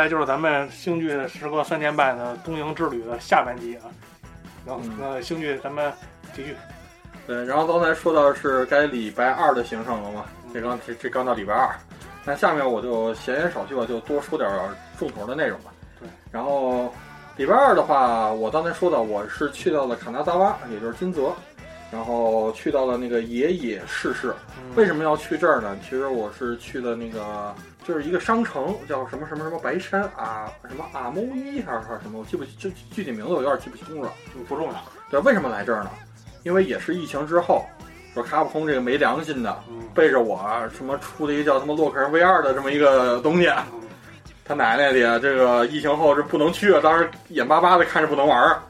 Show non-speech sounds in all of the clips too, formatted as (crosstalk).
来就是咱们星剧时隔三年半的东瀛之旅的下半集啊。然后嗯那星剧咱们继续。对，然后刚才说到是该礼拜二的行程了嘛，这刚这这刚到礼拜二，那下面我就闲言少叙吧，就多说点儿重头的内容吧。对，然后礼拜二的话，我刚才说到我是去到了卡纳扎瓦，也就是金泽，然后去到了那个野野市市。嗯为什么要去这儿呢？其实我是去的那个，就是一个商城，叫什么什么什么白山啊，什么阿某伊还是还是什么，我记不具具体名字我有点记不清楚了。不重要。对，为什么来这儿呢？因为也是疫情之后，说卡普空这个没良心的，嗯背着我什么出了一个叫他妈洛克人 V 二的这么一个东西，嗯他奶奶的，这个疫情后是不能去啊，当时眼巴巴的看着不能玩儿，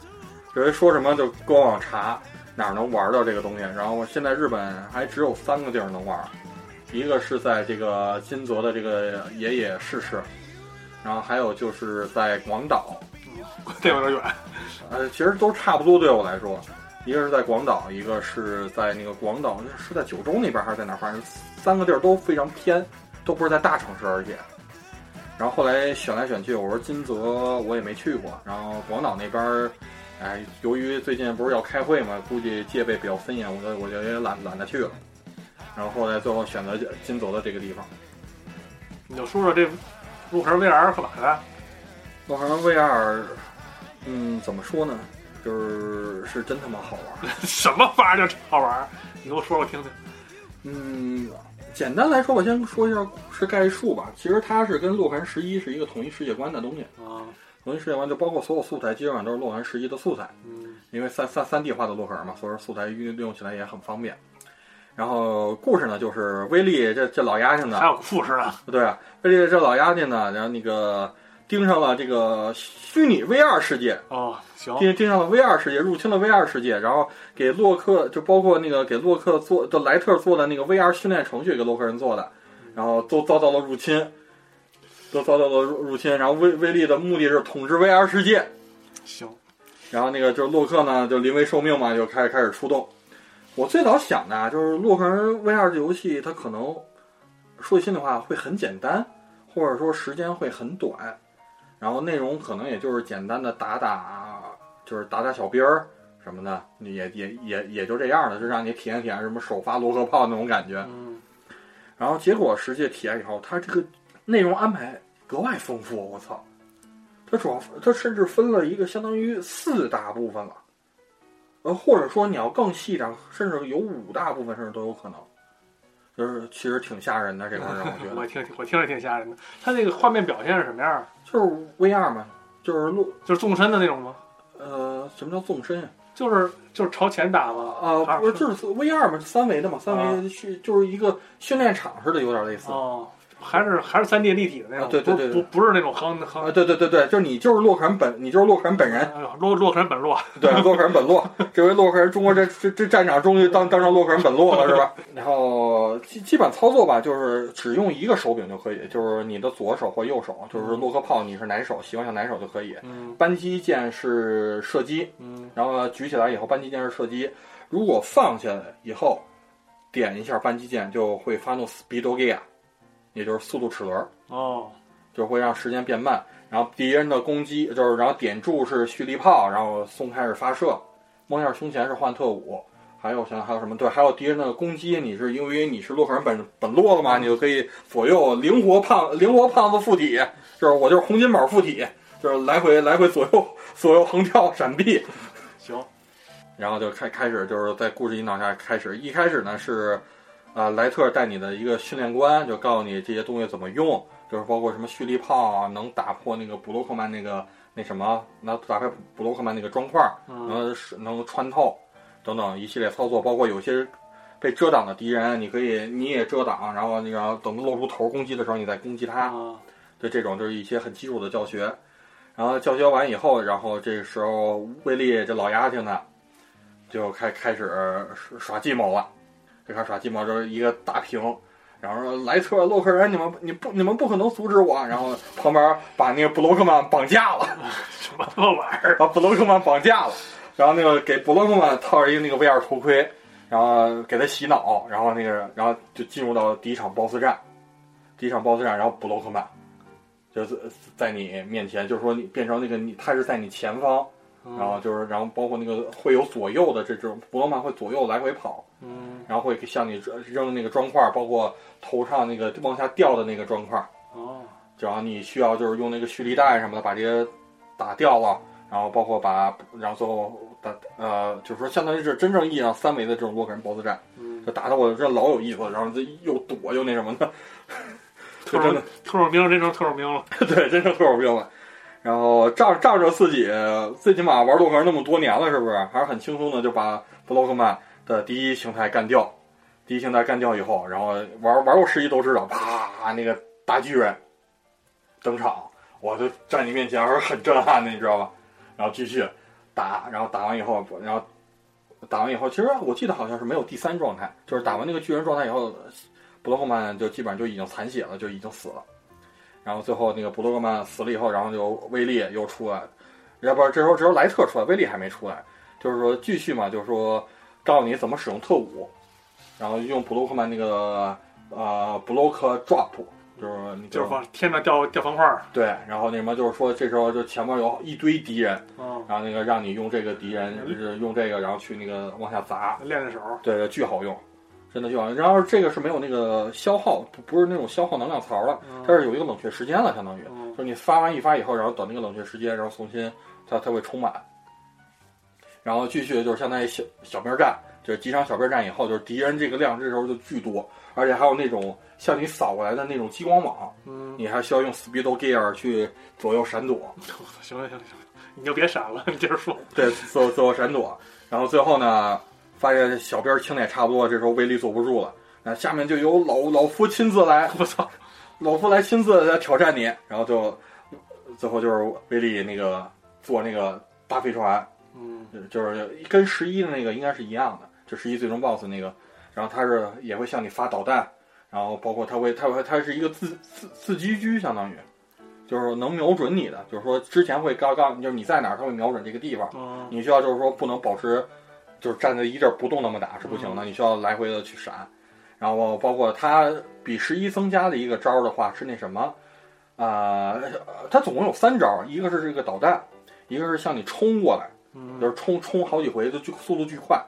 有人说什么就官网查哪儿能玩到这个东西，然后现在日本还只有三个地儿能玩，一个是在这个金泽的这个爷爷逝世，然后还有就是在广岛，(laughs) 这有点远。呃，其实都差不多对我来说，一个是在广岛，一个是在那个广岛是在九州那边还是在哪儿？反正三个地儿都非常偏，都不是在大城市，而且。然后后来选来选去，我说金泽我也没去过，然后广岛那边儿，哎，由于最近不是要开会嘛，估计戒备比较森严，我就我就也懒懒得去了。然后后来最后选择金泽的这个地方。你就说说这入坑 VR 干嘛的？洛克人 VR，嗯，怎么说呢？就是是真他妈好玩。(laughs) 什么玩意儿叫好玩儿？你给我说说听听。嗯，简单来说，我先说一下故事概述吧。其实它是跟《洛克人十一》是一个统一世界观的东西，啊，统一世界观就包括所有素材基本上都是《洛克人十一》的素材，嗯因为三三三 D 化的洛克人嘛，所以说素材运用起来也很方便。然后故事呢，就是威力这这老丫头呢还，有个故事呢。(laughs) 对啊，威力这老丫头呢，然后那个盯上了这个虚拟 VR 世界，哦，行，盯盯上了 VR 世界，入侵了 VR 世界，然后给洛克就包括那个给洛克做的莱特做的那个 VR 训练程序给洛克人做的，然后都遭到了入侵，都遭到了入入侵。然后威威力的目的是统治 VR 世界，行，然后那个就是洛克呢就临危受命嘛，就开始开始出动。我最早想的啊，就是洛克人 VR 这游戏它可能说句心里话会很简单，或者说时间会很短，然后内容可能也就是简单的打打，就是打打小兵儿什么的，也也也也就这样了，就让你体验体验什么首发罗克炮那种感觉。嗯，然后结果实际体验以后，它这个内容安排格外丰富，我操！它主要它甚至分了一个相当于四大部分了，呃，或者说你要更细点，甚至有五大部分，甚至都有可能。就是其实挺吓人的这块儿，让我觉得 (laughs) 我听 (laughs) 我听着挺吓人的。它那个画面表现是什么样儿？就是 VR 嘛，就是录就是纵深的那种吗？呃，什么叫纵深呀？就是就是朝前打嘛？啊，还不是，就是 VR 嘛，三维的嘛，三维是就是一个训练场似的，有点类似。哦，还是还是三 D 立体的那种，啊对对对不不不是那种横啊，横。对对对对，就是你就是洛克人本，你就是洛克人本人，洛洛克人本洛，(laughs) 对，洛克人本洛，这回洛克人中国这这这站长终于当当上洛克人本洛了，是吧？(laughs) 然后基基本操作吧，就是只用一个手柄就可以，就是你的左手或右手，就是洛克炮你是哪手，喜欢上哪手就可以。嗯扳机键是射击，嗯然后举起来以后扳机键是射击，如果放下来以后，点一下扳机键就会发动 Speed Gear，也就是速度齿轮。哦，就会让时间变慢。然后敌人的攻击就是，然后点住是蓄力炮，然后松开是发射，摸一下胸前是换特务。还有想想还有什么？对，还有敌人的攻击，你是因为你是洛克人本本洛了嘛，你就可以左右灵活胖灵活胖子附体，就是我就是洪金宝附体，就是来回来回左右左右横跳闪避，行，然后就开开始就是在故事引导下开始，一开始呢是，呃，莱特带你的一个训练官，就告诉你这些东西怎么用，就是包括什么蓄力炮啊，能打破那个布洛克曼那个那什么，能打开布洛克曼那个砖块，嗯能是能穿透，等等一系列操作，包括有些被遮挡的敌人，你可以你也遮挡，然后那个等露出头攻击的时候，你再攻击他，啊，对这种就是一些很基础的教学。然后教学完以后，然后这个时候威利这老丫头呢，就开开始耍计谋了，就开始耍鸡毛，就是一个大屏，然后说莱特洛克人，你们你不你们不可能阻止我，然后旁边把那个布洛克曼绑架了，(laughs) 什么玩意儿？把布洛克曼绑架了，然后那个给布洛克曼套着一个那个 VR 头盔，然后给他洗脑，然后那个然后就进入到第一场 BOSS 战，第一场 BOSS 战，然后布洛克曼就是在你面前，就是说你变成那个你，他是在你前方，嗯然后就是然后包括那个会有左右的这种布罗曼会左右来回跑，嗯。然后会向你扔那个砖块，包括头上那个往下掉的那个砖块，哦。然后你需要就是用那个蓄力带什么的把这些打掉了，然后包括把然后最后打呃就是说相当于是真正意义上三维的这种洛克人 BOSS 战，嗯，就打的我这老有意思了，然后这又躲又那什么的，特种特种兵真成特种兵了。(laughs) 对，真成特种兵了。然后仗仗着自己最起码玩洛克人那么多年了，是不是还是很轻松的就把布洛克曼的第一形态干掉？第一形态干掉以后，然后玩玩过十一都知道，啪，那个大巨人登场，我就站你面前还是很震撼的，你知道吧？然后继续打，然后打完以后，然后打完以后，其实我记得好像是没有第三状态，就是打完那个巨人状态以后，布洛克曼就基本上就已经残血了，就已经死了。然后最后那个布洛克曼死了以后，然后就威力又出来，要不然这时候只有莱特出来，威力还没出来，就是说继续嘛，就是说告诉你怎么使用特务，然后用布洛克曼那个呃布洛克 drop，就是你就是往天上掉掉方块儿。对，然后那什么就是说这时候就前面有一堆敌人，嗯，然后那个让你用这个敌人就是用这个，然后去那个往下砸，练练手。对，巨好用，真的就好用。然后这个是没有那个消耗，不不是那种消耗能量槽了，嗯它是有一个冷却时间了，相当于。嗯就是你发完一发以后，然后等那个冷却时间，然后重新它它会充满，然后继续就是相当于小小兵战，就是几场小兵战以后，就是敌人这个量这时候就巨多，而且还有那种向你扫过来的那种激光网，嗯，你还需要用 Speedo Gear 去左右闪躲，(laughs) 行了行了行了，你就别闪了，你接着说。对，左左右闪躲，然后最后呢，发现小兵清的也差不多，这时候威力坐不住了，那下面就由老老夫亲自来，(laughs) 我操！老夫来亲自来挑战你，然后就最后就是威力那个坐那个大飞船，嗯就是跟十一的那个应该是一样的，就十一最终 BOSS 那个，然后他是也会向你发导弹，然后包括他会他会他是一个自自自击狙，相当于就是能瞄准你的，就是说之前会告告就是你在哪儿，他会瞄准这个地方，嗯你需要就是说不能保持就是站在一地儿不动那么打是不行的，你需要来回的去闪。然后包括它比十一增加的一个招儿的话是那什么，啊、它总共有三招儿，一个是这个导弹，一个是向你冲过来，嗯就是冲冲好几回，就巨速度巨快。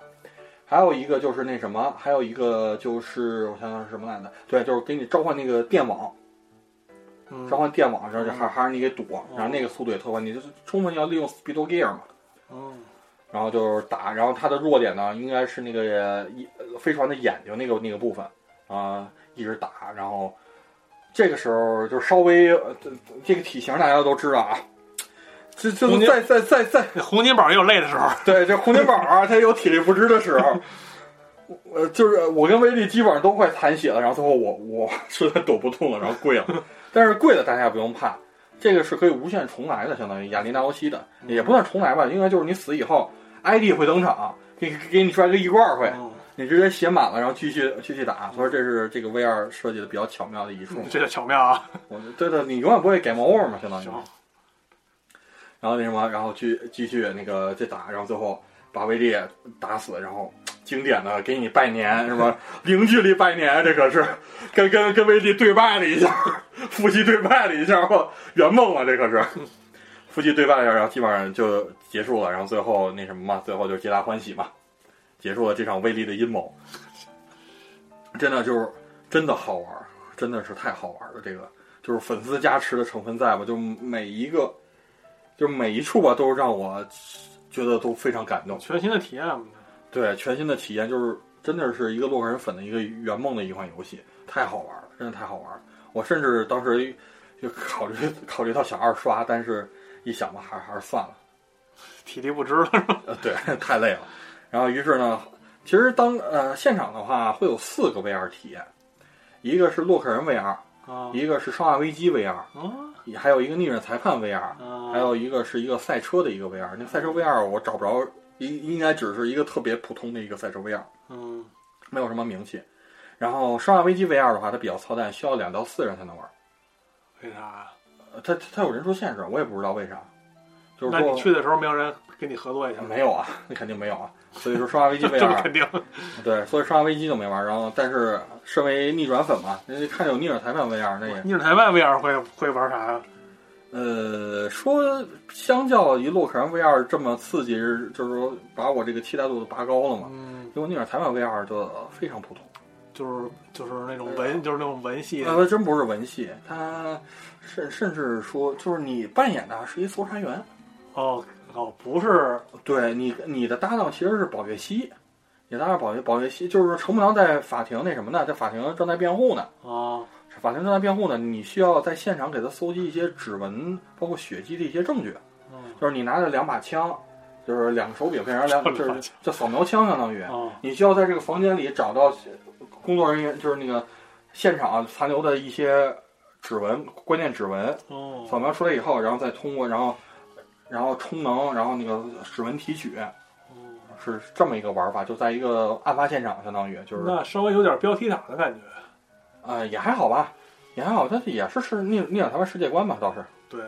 还有一个就是那什么，还有一个就是我想想是什么来着？对，就是给你召唤那个电网，嗯召唤电网，然后就还嗯还是你给躲，然后那个速度也特快，你就是充分要利用 Speedo Gear 嘛。嗯然后就是打，然后他的弱点呢，应该是那个一飞船的眼睛那个那个部分啊、一直打，然后这个时候就稍微、呃、这这个体型大家都知道啊，这这在在在在那洪金宝也有累的时候。对这洪金宝啊，他有体力不支的时候，呃，就是我跟威力基本上都快残血了，然后最后我我实在躲不动了，然后跪了，(laughs) 但是跪了大家也不用怕。这个是可以无限重来的，相当于亚历纳欧西的，也不算重来吧，应该就是你死以后，ID 会登场，给给你拽个一罐会，嗯，你直接写满了，然后继续继续打。所以这是这个 VR 设计的比较巧妙的一处。这叫巧妙啊！我对的，你永远不会 game over 嘛，相当于。行，然后那什么，然后继继续那个再打，然后最后把威力打死，然后经典的给你拜年是吧？零距离拜年，这可是跟跟跟威力对拜了一下，(laughs) 夫妻对拜了一下，我圆梦了，这可是夫妻对拜一下，然后基本上就结束了，然后最后那什么嘛，最后就皆大欢喜嘛，结束了这场威力的阴谋。真的就是真的好玩，真的是太好玩了，这个就是粉丝加持的成分在吧？就每一个。就每一处吧，都让我觉得都非常感动。全新的体验嘛。对，全新的体验就是真的是一个洛克人粉的一个圆梦的一款游戏，太好玩了，真的太好玩了。我甚至当时就考虑考虑到想二刷，但是一想吧，还还是算了。(laughs) 体力不支了是吧？呃，对，太累了。然后于是呢，其实当呃现场的话会有四个 VR 体验，一个是洛克人 VR，啊一个是生化危机 VR，啊还有一个逆转裁判 VR，啊！还有一个是一个赛车的一个 VR，那赛车 VR 我找不着，应应该只是一个特别普通的一个赛车 VR，嗯，没有什么名气。然后《生化危机 VR》的话，它比较操蛋，需要两到四人才能玩。为啥呀？呃它它有人数限制，我也不知道为啥。就是那说你去的时候没有人跟你合作一下？没有啊，那肯定没有啊。所以说《生化危机这这么 VR 肯定。对，所以《生化危机》就没玩。然后，但是身为逆转粉嘛，人家看着有逆转裁判 VR 那也逆转裁判 VR 会会玩啥呀？呃，说相较于洛克人 VR 这么刺激，就是说把我这个期待度都拔高了嘛。嗯，因为逆转裁判 VR 就非常普通。就是就是那种文，就是那种文戏。呃，真不是文戏，它甚甚至说，就是你扮演的是一搜查员，哦哦，不是。对你你的搭档其实是保月西，你搭档保月保月西，就是程步堂在法庭那什么呢，在法庭正在辩护呢，啊法庭正在辩护呢，你需要在现场给他搜集一些指纹，包括血迹的一些证据，嗯就是你拿着两把枪，就是两个手柄变成两，就是叫扫描枪相当于，啊你需要在这个房间里找到工作人员，就是那个现场残留的一些指纹，关键指纹，哦。扫描出来以后，然后再通过，然后然后充能，然后那个指纹提取，哦。是这么一个玩法，就在一个案发现场，相当于就是那稍微有点标题党的感觉。呃也还好吧，也还好，它也是是逆逆转裁判世界观吧，倒是。对，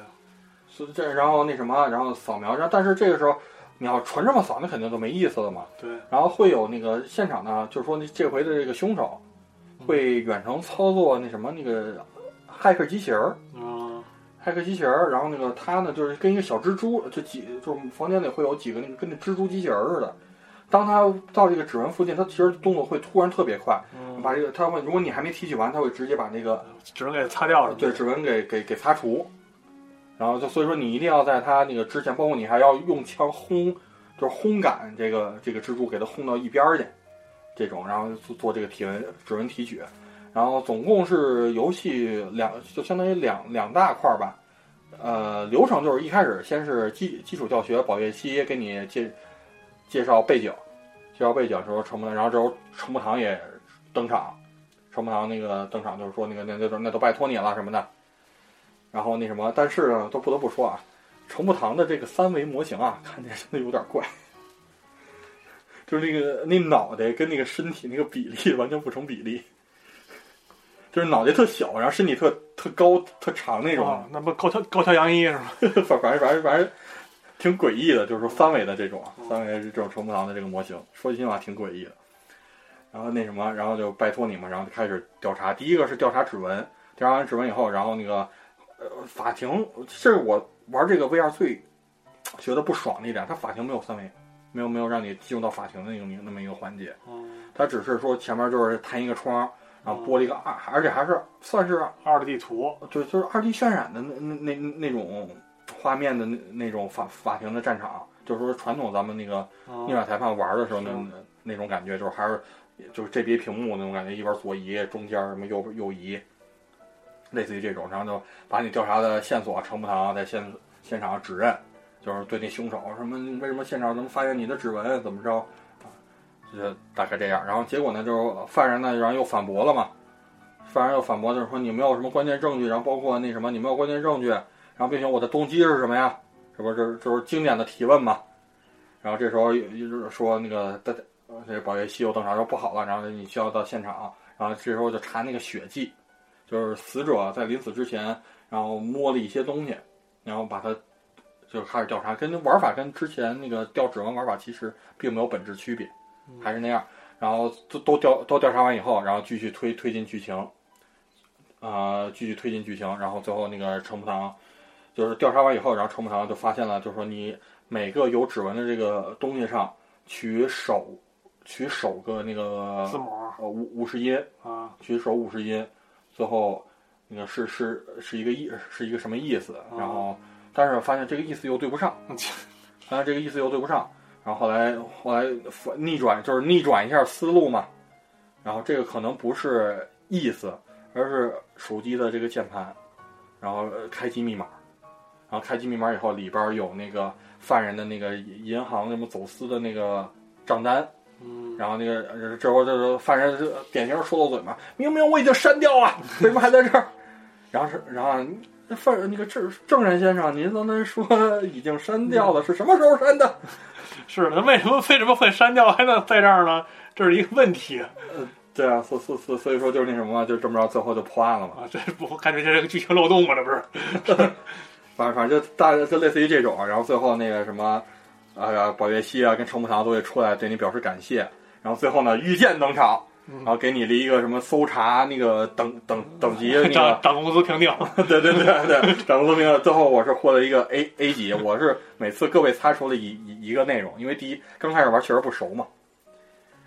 是这，然后那什么，然后扫描，然后但是这个时候你要纯这么扫，那肯定就没意思了嘛。对，然后会有那个现场呢，就是说那这回的这个凶手会远程操作那什么那个骇客机器人儿，啊骇客机器人儿，然后那个他呢就是跟一个小蜘蛛，就几就是房间里会有几个那个跟那蜘蛛机器人儿似的。当他到这个指纹附近，他其实动作会突然特别快，嗯，把这个他会，如果你还没提取完，他会直接把那个指纹给擦掉了。对指纹给给给擦除。然后就所以说你一定要在他那个之前，包括你还要用枪轰，就是轰赶这个这个蜘蛛，给它轰到一边儿去，这种，然后做做这个体温指纹提取。然后总共是游戏两，就相当于两两大块儿吧。呃，流程就是一开始先是基基础教学，保月期给你介介绍背景，介绍背景之后程步堂，然后之后程步堂也登场，程步堂那个登场就是说那个那那都那都拜托你了什么的。然后那什么，但是呢，都不得不说啊，程步堂的这个三维模型啊，看起来真的有点怪，(laughs) 就是那个那脑袋跟那个身体那个比例完全不成比例，就是脑袋特小，然后身体特特高特长那种，啊，那不高桥高挑洋一是吗？(laughs) 反反正反正反正挺诡异的，就是说三维的这种啊，三维这种程步堂的这个模型，说句心里话挺诡异的。然后那什么，然后就拜托你们，然后就开始调查。第一个是调查指纹，调查完指纹以后，然后那个呃法庭，这是我玩这个 VR 最觉得不爽的一点，它法庭没有三维，没有没有让你进入到法庭的那个那么一个环节，嗯，它只是说前面就是弹一个窗，然后播了一个二，而且还是算是二 D 地图。就，就是二 D 渲染的那那那那种画面的那那种法法庭的战场，就是说传统咱们那个啊逆转裁判玩的时候那是那种感觉，就是还是就是这边屏幕那种感觉，一边左移，中间什么右右移，类似于这种，然后就把你调查的线索程步堂在现现场指认，就是对那凶手什么为什么现场能发现你的指纹怎么着就大概这样。然后结果呢，就是犯人呢，然后又反驳了嘛，犯人又反驳就是说你没有什么关键证据，然后包括那什么你没有关键证据，然后并且我的动机是什么呀？这不是就是经典的提问嘛？然后这时候也就是说那个大这保卫西又登场说不好了，然后你需要到现场，然后这时候就查那个血迹，就是死者在临死之前，然后摸了一些东西，然后把他就开始调查，跟玩法跟之前那个调指纹玩法其实并没有本质区别，还是那样。然后都都调都调查完以后，然后继续推推进剧情，呃，继续推进剧情，然后最后那个程步堂就是调查完以后，然后程步堂就发现了，就是说你每个有指纹的这个东西上取首取首个那个字母呃五五十音，啊，取首五十音，最后那个是是是一个意是一个什么意思？然后但是发现这个意思又对不上，(laughs) 发现这个意思又对不上，然后后来后来反逆转就是逆转一下思路嘛，然后这个可能不是意思，而是手机的这个键盘，然后呃开机密码，然后开机密码以后里边有那个犯人的那个银行什么走私的那个账单。嗯，然后那个呃这会儿这个犯人就典型说漏嘴嘛，明明我已经删掉了，为什么还在这儿？然后是然后那犯人那个证证人先生，您刚才说已经删掉了，是什么时候删的？(laughs) 是的，那为什么 (laughs) 为什么会删掉还能在这儿呢？这是一个问题呃！对啊，所所所所以说就是那什么，就这么着，最后就破案了嘛。啊这不感觉这是个剧情漏洞吗？这不是？(laughs) 反正反正就大就类似于这种，然后最后那个什么，啊宝月溪啊跟程步堂都会出来对你表示感谢。然后最后呢，御剑登场，然后给你了一个什么搜查那个等等等级那个涨涨工资评定，对对对对，涨工资评定。最后我是获得一个 A A 级，我是每次各位擦出了一一一个内容，因为第一刚开始玩确实不熟嘛，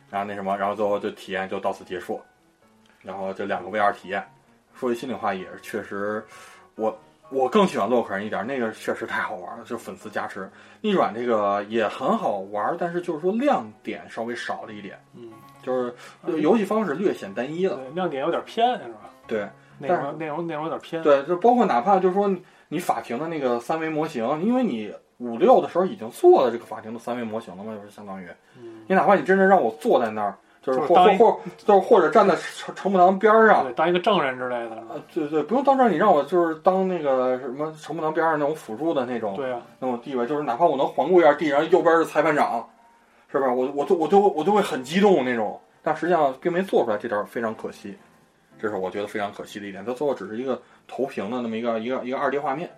然后那什么，然后最后就体验就到此结束，然后这两个 VR 体验，说句心里话也是确实，我我更喜欢洛克人一点，那个确实太好玩了，就粉丝加持。逆转这个也很好玩，但是就是说亮点稍微少了一点，嗯，就是游戏方式略显单一了。对，亮点有点偏是吧？对，内容内容内容有点偏。对，就包括哪怕就是说你法庭的那个三维模型，因为你五六的时候已经做了这个法庭的三维模型了嘛，就是相当于，嗯，你哪怕你真正让我坐在那儿，就是或或或就是或者站在城城步堂边儿上，对，当一个证人之类的。呃，对对，不用到这儿，你让我就是当那个什么城步堂边上那种辅助的那种对啊，那种地位，就是哪怕我能环顾一下地，然后右边是裁判长，是吧？我我都我都我就会很激动那种，但实际上并没做出来，这点儿非常可惜，这是我觉得非常可惜的一点。它最后只是一个投屏的那么一个一个一个二 D 画面，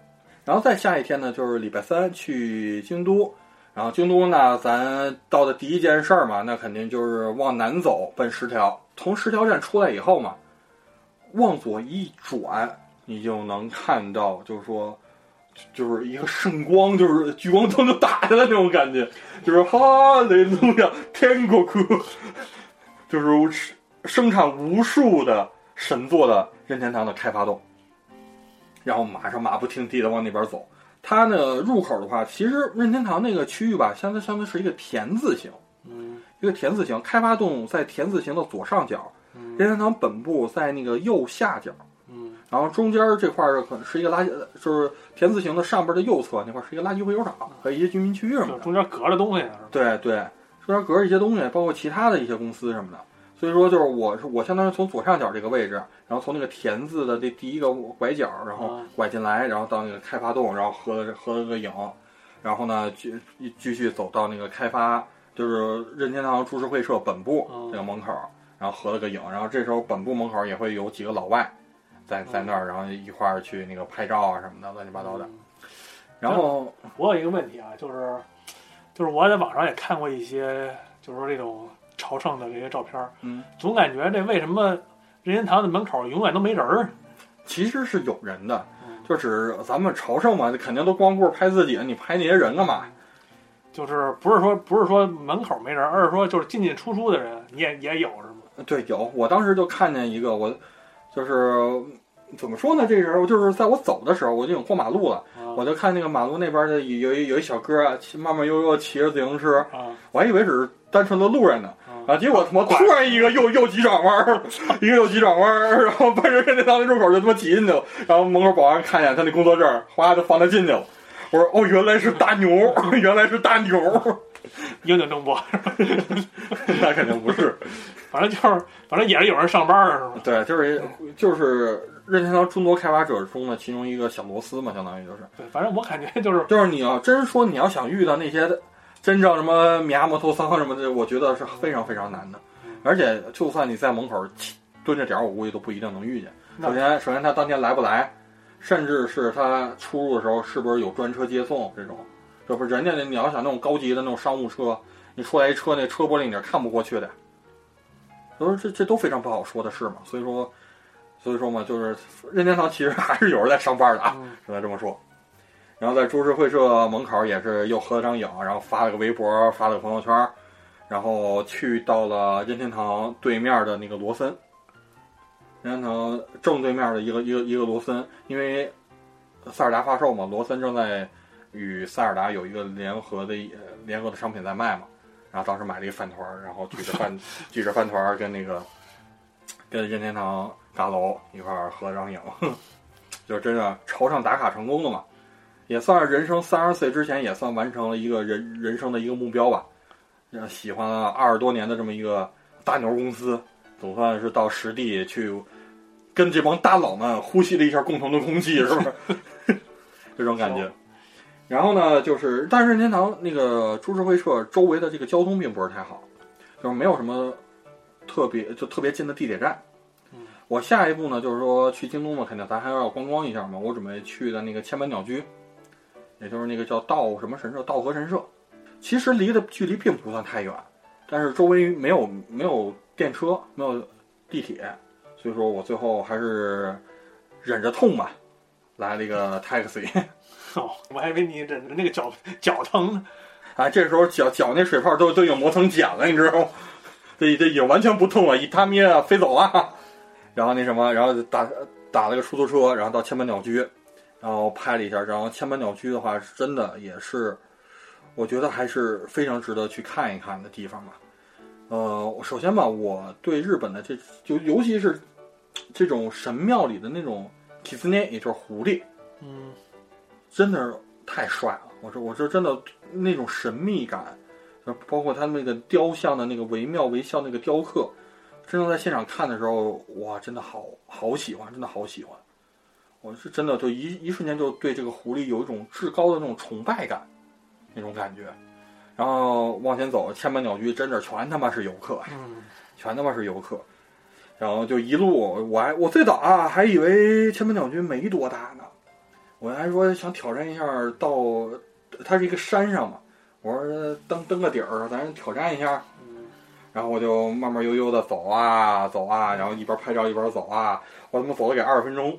然后再下一天呢，就是礼拜三去京都，然后京都呢，咱到的第一件事儿嘛，那肯定就是往南走，奔十条。从十条站出来以后嘛，往左一转，你就能看到，就是说，就是一个圣光，就是聚光灯就打下来那种感觉，就是哈利路亚，天国哭，就是生产无数的神作的任天堂的开发洞，然后马上马不停蹄的往那边走。它呢入口的话，其实任天堂那个区域吧，相当相当是一个田字形，嗯一个田字形。开发洞在田字形的左上角，嗯任天堂本部在那个右下角，嗯然后中间这块儿可能是一个垃圾，就是田字形的上边的右侧那块儿是一个垃圾回收场和一些居民区域什么的。中间隔着东西？对对，中间隔着一些东西，包括其他的一些公司什么的。所以说，就是我是我相当于从左上角这个位置，然后从那个田字的这第一个拐角，然后嗯拐进来，然后到那个开发洞，然后合了合了个影，然后呢继继续走到那个开发，就是任天堂株式会社本部嗯这个门口，然后合了个影，然后这时候本部门口也会有几个老外在在那儿，然后一块儿去那个拍照啊什么的，乱七八糟的。嗯。然后我有一个问题啊，就是就是我在网上也看过一些，就是说这种朝圣的这些照片儿，嗯，总感觉这为什么任天堂的门口永远都没人儿？其实是有人的，嗯就是咱们朝圣嘛，肯定都光顾着拍自己，你拍那些人干嘛？就是不是说不是说门口没人，而是说就是进进出出的人你也也有是吗？对，有，我当时就看见一个，我就是怎么说呢？这人就是在我走的时候，我就已经过马路了，啊我就看那个马路那边的有一有一小哥啊，骑慢慢悠悠骑着自行车，啊我还以为只是单纯的路人呢，啊啊，结果他妈突然一个右右急转弯儿，一个右急转弯儿，然后奔着任天堂那入口就他妈挤进去了，然后门口保安看见他那工作证，哗就放他进去了。我说哦，原来是大牛，原来是大牛，英 (laughs) 景正播，那肯定不是。(laughs) 反正就是反正也是有人上班儿是吧？对，就是就是任天堂众多开发者中的其中一个小螺丝嘛，相当于就是，对，反正我感觉就是就是你要真说你要想遇到那些真正什么米亚莫托桑什么的，我觉得是非常非常难的，而且就算你在门口蹲着点儿，我估计都不一定能遇见。首先，首先他当天来不来，甚至是他出入的时候是不是有专车接送这种，这不是人家那你要想那种高级的那种商务车，你出来一车那车玻璃你是看不过去的，所以说这这都非常不好说的事嘛。所以说，所以说嘛，就是任天堂其实还是有人在上班的啊，嗯只能这么说。然后在株式会社门口也是又合了张影，然后发了个微博，发了个朋友圈，然后去到了任天堂对面的那个罗森，任天堂正对面的一个一个一个罗森，因为塞尔达发售嘛，罗森正在与塞尔达有一个联合的呃联合的商品在卖嘛，然后当时买了一个饭团儿，然后举着饭 (laughs) 举着饭团儿跟那个跟任天堂大楼一块合了张影，(laughs) 就是真的朝上打卡成功了嘛。也算是人生三十岁之前也算完成了一个人人生的一个目标吧。让喜欢了二十多年的这么一个大牛公司，总算是到实地去跟这帮大佬们呼吸了一下共同的空气，是不是？(laughs) 这种感觉。然后呢，就是但是任天堂那个株式会社周围的这个交通并不是太好，就是没有什么特别就特别近的地铁站。嗯我下一步呢，就是说去京东嘛，肯定咱还要观光一下嘛。我准备去的那个千本鸟居，也就是那个叫道什么神社，道和神社。其实离的距离并不算太远，但是周围没有没有电车，没有地铁，所以说我最后还是忍着痛吧，来了一个 taxi。(laughs) 哦，我还以为你忍着那个脚脚疼呢。啊，这时候脚脚那水泡都都已经磨成茧了，你知道吗？(laughs) 这这已经完全不痛了，一他咩啊飞走了。(laughs) 然后那什么，然后打打了个出租车，然后到千本鸟居，然后拍了一下。然后千本鸟居的话，真的也是，我觉得还是非常值得去看一看的地方吧。呃，首先吧，我对日本的这就尤其是这种神庙里的那种 kitsune，也就是狐狸，嗯，真的是太帅了。我说，我说真的那种神秘感，就包括他那个雕像的那个惟妙惟肖那个雕刻，真的在现场看的时候，哇，真的好好喜欢，真的好喜欢。我是真的就一一瞬间就对这个狐狸有一种至高的那种崇拜感，那种感觉。然后往前走，千百鸟居真的全他妈是游客，嗯，全他妈是游客。然后就一路，我还我最早啊还以为千百鸟居没多大呢，我还说想挑战一下到。它是一个山上嘛，我说登登个底儿，咱挑战一下。嗯，然后我就慢慢悠悠的走啊走啊，然后一边拍照一边走啊，我他妈走了给二十分钟。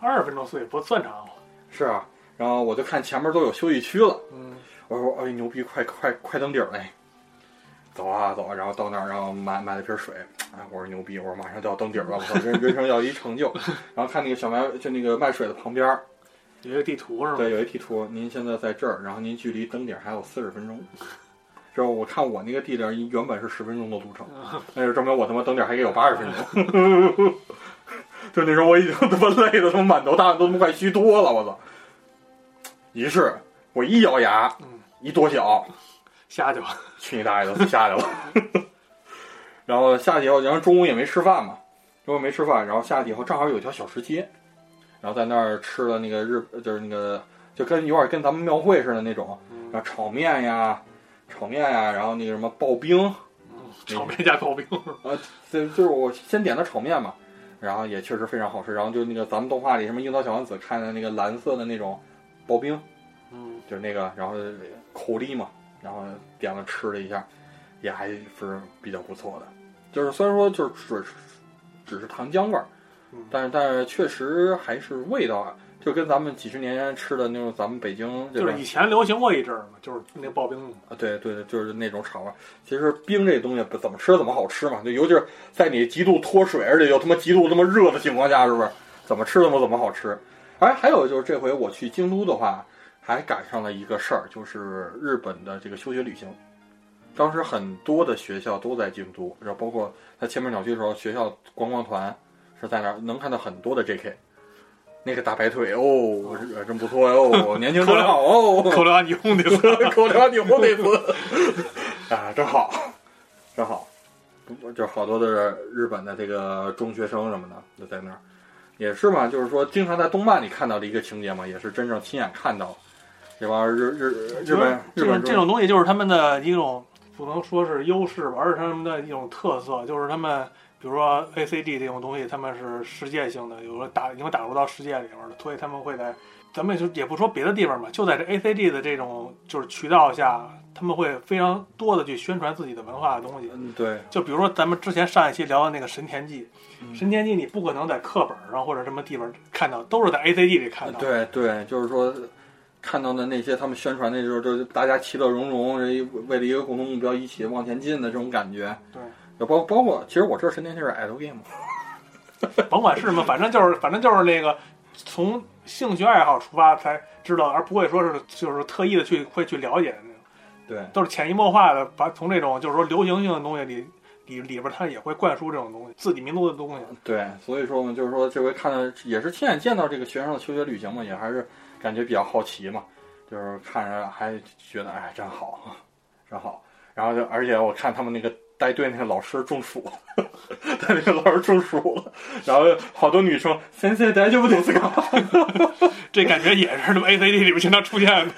二十分钟所以不算长。是啊，然后我就看前面都有休息区了。嗯，我说哎牛逼，快快快登顶儿嘞！走啊走啊，然后到那儿，然后买买了瓶水。哎，我说牛逼，我说马上就要登顶了，我操，人人生要一成就。(laughs) 然后看那个小卖，就那个卖水的旁边。有一个地图是吗？对，有一地图。您现在在这儿，然后您距离登顶还有四十分钟。之后我看我那个地点原本是十分钟的路程，那就证明我他妈登顶还得有八十分钟。(laughs) 就那时候我已经他妈累的他妈满头大汗，都他妈快虚脱了，我操！于是，我一咬牙，一跺脚，下去吧。去你大爷的，下去了。(laughs) 然后下去以后，然后中午也没吃饭嘛，中午没吃饭，然后下去以后正好有一条小吃街。然后在那儿吃了那个日，就是那个就跟有点跟咱们庙会似的那种，然后炒面呀，炒面呀，然后那个什么刨冰，炒面加刨冰，呃，(laughs) 就就是我先点的炒面嘛，然后也确实非常好吃，然后就那个咱们动画里什么樱桃小丸子看的那个蓝色的那种刨冰，嗯，就是那个，然后口力嘛，然后点了吃了一下，也还是比较不错的，就是虽然说就是只只是糖浆味儿。但是但是确实还是味道啊，就跟咱们几十年前吃的那种咱们北京就是以前流行过一阵儿嘛，就是那刨冰啊，对对对，就是那种炒法。其实冰这东西不怎么吃怎么好吃嘛，就尤其是在你极度脱水而且又他妈极度他妈热的情况下，是不是？怎么吃怎么怎么好吃。哎，还有就是这回我去京都的话，还赶上了一个事儿，就是日本的这个休学旅行。当时很多的学校都在京都，然后包括在前面鸟居的时候，学校观光团。是在那儿能看到很多的 J.K. 那个大白腿哦，真不错哟，(laughs) 年轻真好哦，口粮你红的子，口粮你红的子，啊，真好，真好，就好多的日本的这个中学生什么的就在那儿，也是嘛，就是说经常在动漫里看到的一个情节嘛，也是真正亲眼看到，这帮日日日本日本这种东西就是他们的一种不能说是优势吧，而是他们的一种特色，就是他们。比如说 ACD 这种东西，他们是世界性的，有时候打因为打入到世界里面了，所以他们会在，咱们就也不说别的地方吧，就在这 ACD 的这种就是渠道下，他们会非常多的去宣传自己的文化的东西。嗯，对。就比如说咱们之前上一期聊的那个神田记，神田记你不可能在课本上或者什么地方看到，都是在 ACD 里看到。对对，就是说看到的那些他们宣传的时候，就是大家其乐融融，为了一个共同目标一起往前进的这种感觉。对。包包括，其实我知道神田就是 idle game，(laughs) 甭管是什么，反正就是反正就是那个从兴趣爱好出发才知道，而不会说是就是特意的去会去了解的那种。对，都是潜移默化的把从这种就是说流行性的东西里里里边，它也会灌输这种东西，自己民族的东西。对，所以说呢，就是说这回看到也是亲眼见到这个学生的求学旅行嘛，也还是感觉比较好奇嘛，就是看着还觉得哎真好，(laughs) 真好。然后就而且我看他们那个。带队那个老师中暑，带那个老师中暑了，然后好多女生先生带就不得这个，(laughs) 这感觉也是那么 A C D 里面经常出现的。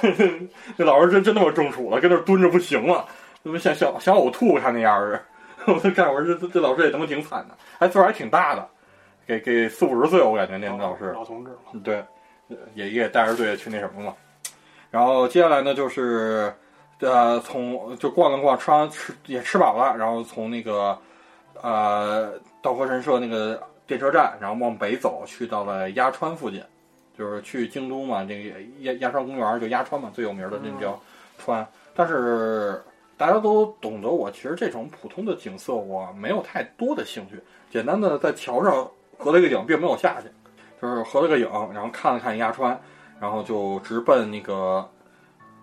(laughs) 那老师真真他妈中暑了，跟那蹲着不行了，怎么想想想呕吐，他那样儿。(laughs) 我看我说这这老师也他妈挺惨的，还岁数还挺大的，给给四五十岁，我感觉那老师老同志对，也也带着队去那什么嘛。然后接下来呢就是，呃，从就逛了逛，吃完吃也吃饱了，然后从那个呃稻荷神社那个电车站，然后往北走，去到了鸭川附近，就是去京都嘛，这个鸭鸭川公园就鸭川嘛，最有名的那叫川。但是大家都懂得我，其实这种普通的景色我没有太多的兴趣，简单的在桥上合了一个影，并没有下去，就是合了个影，然后看了看鸭川，然后就直奔那个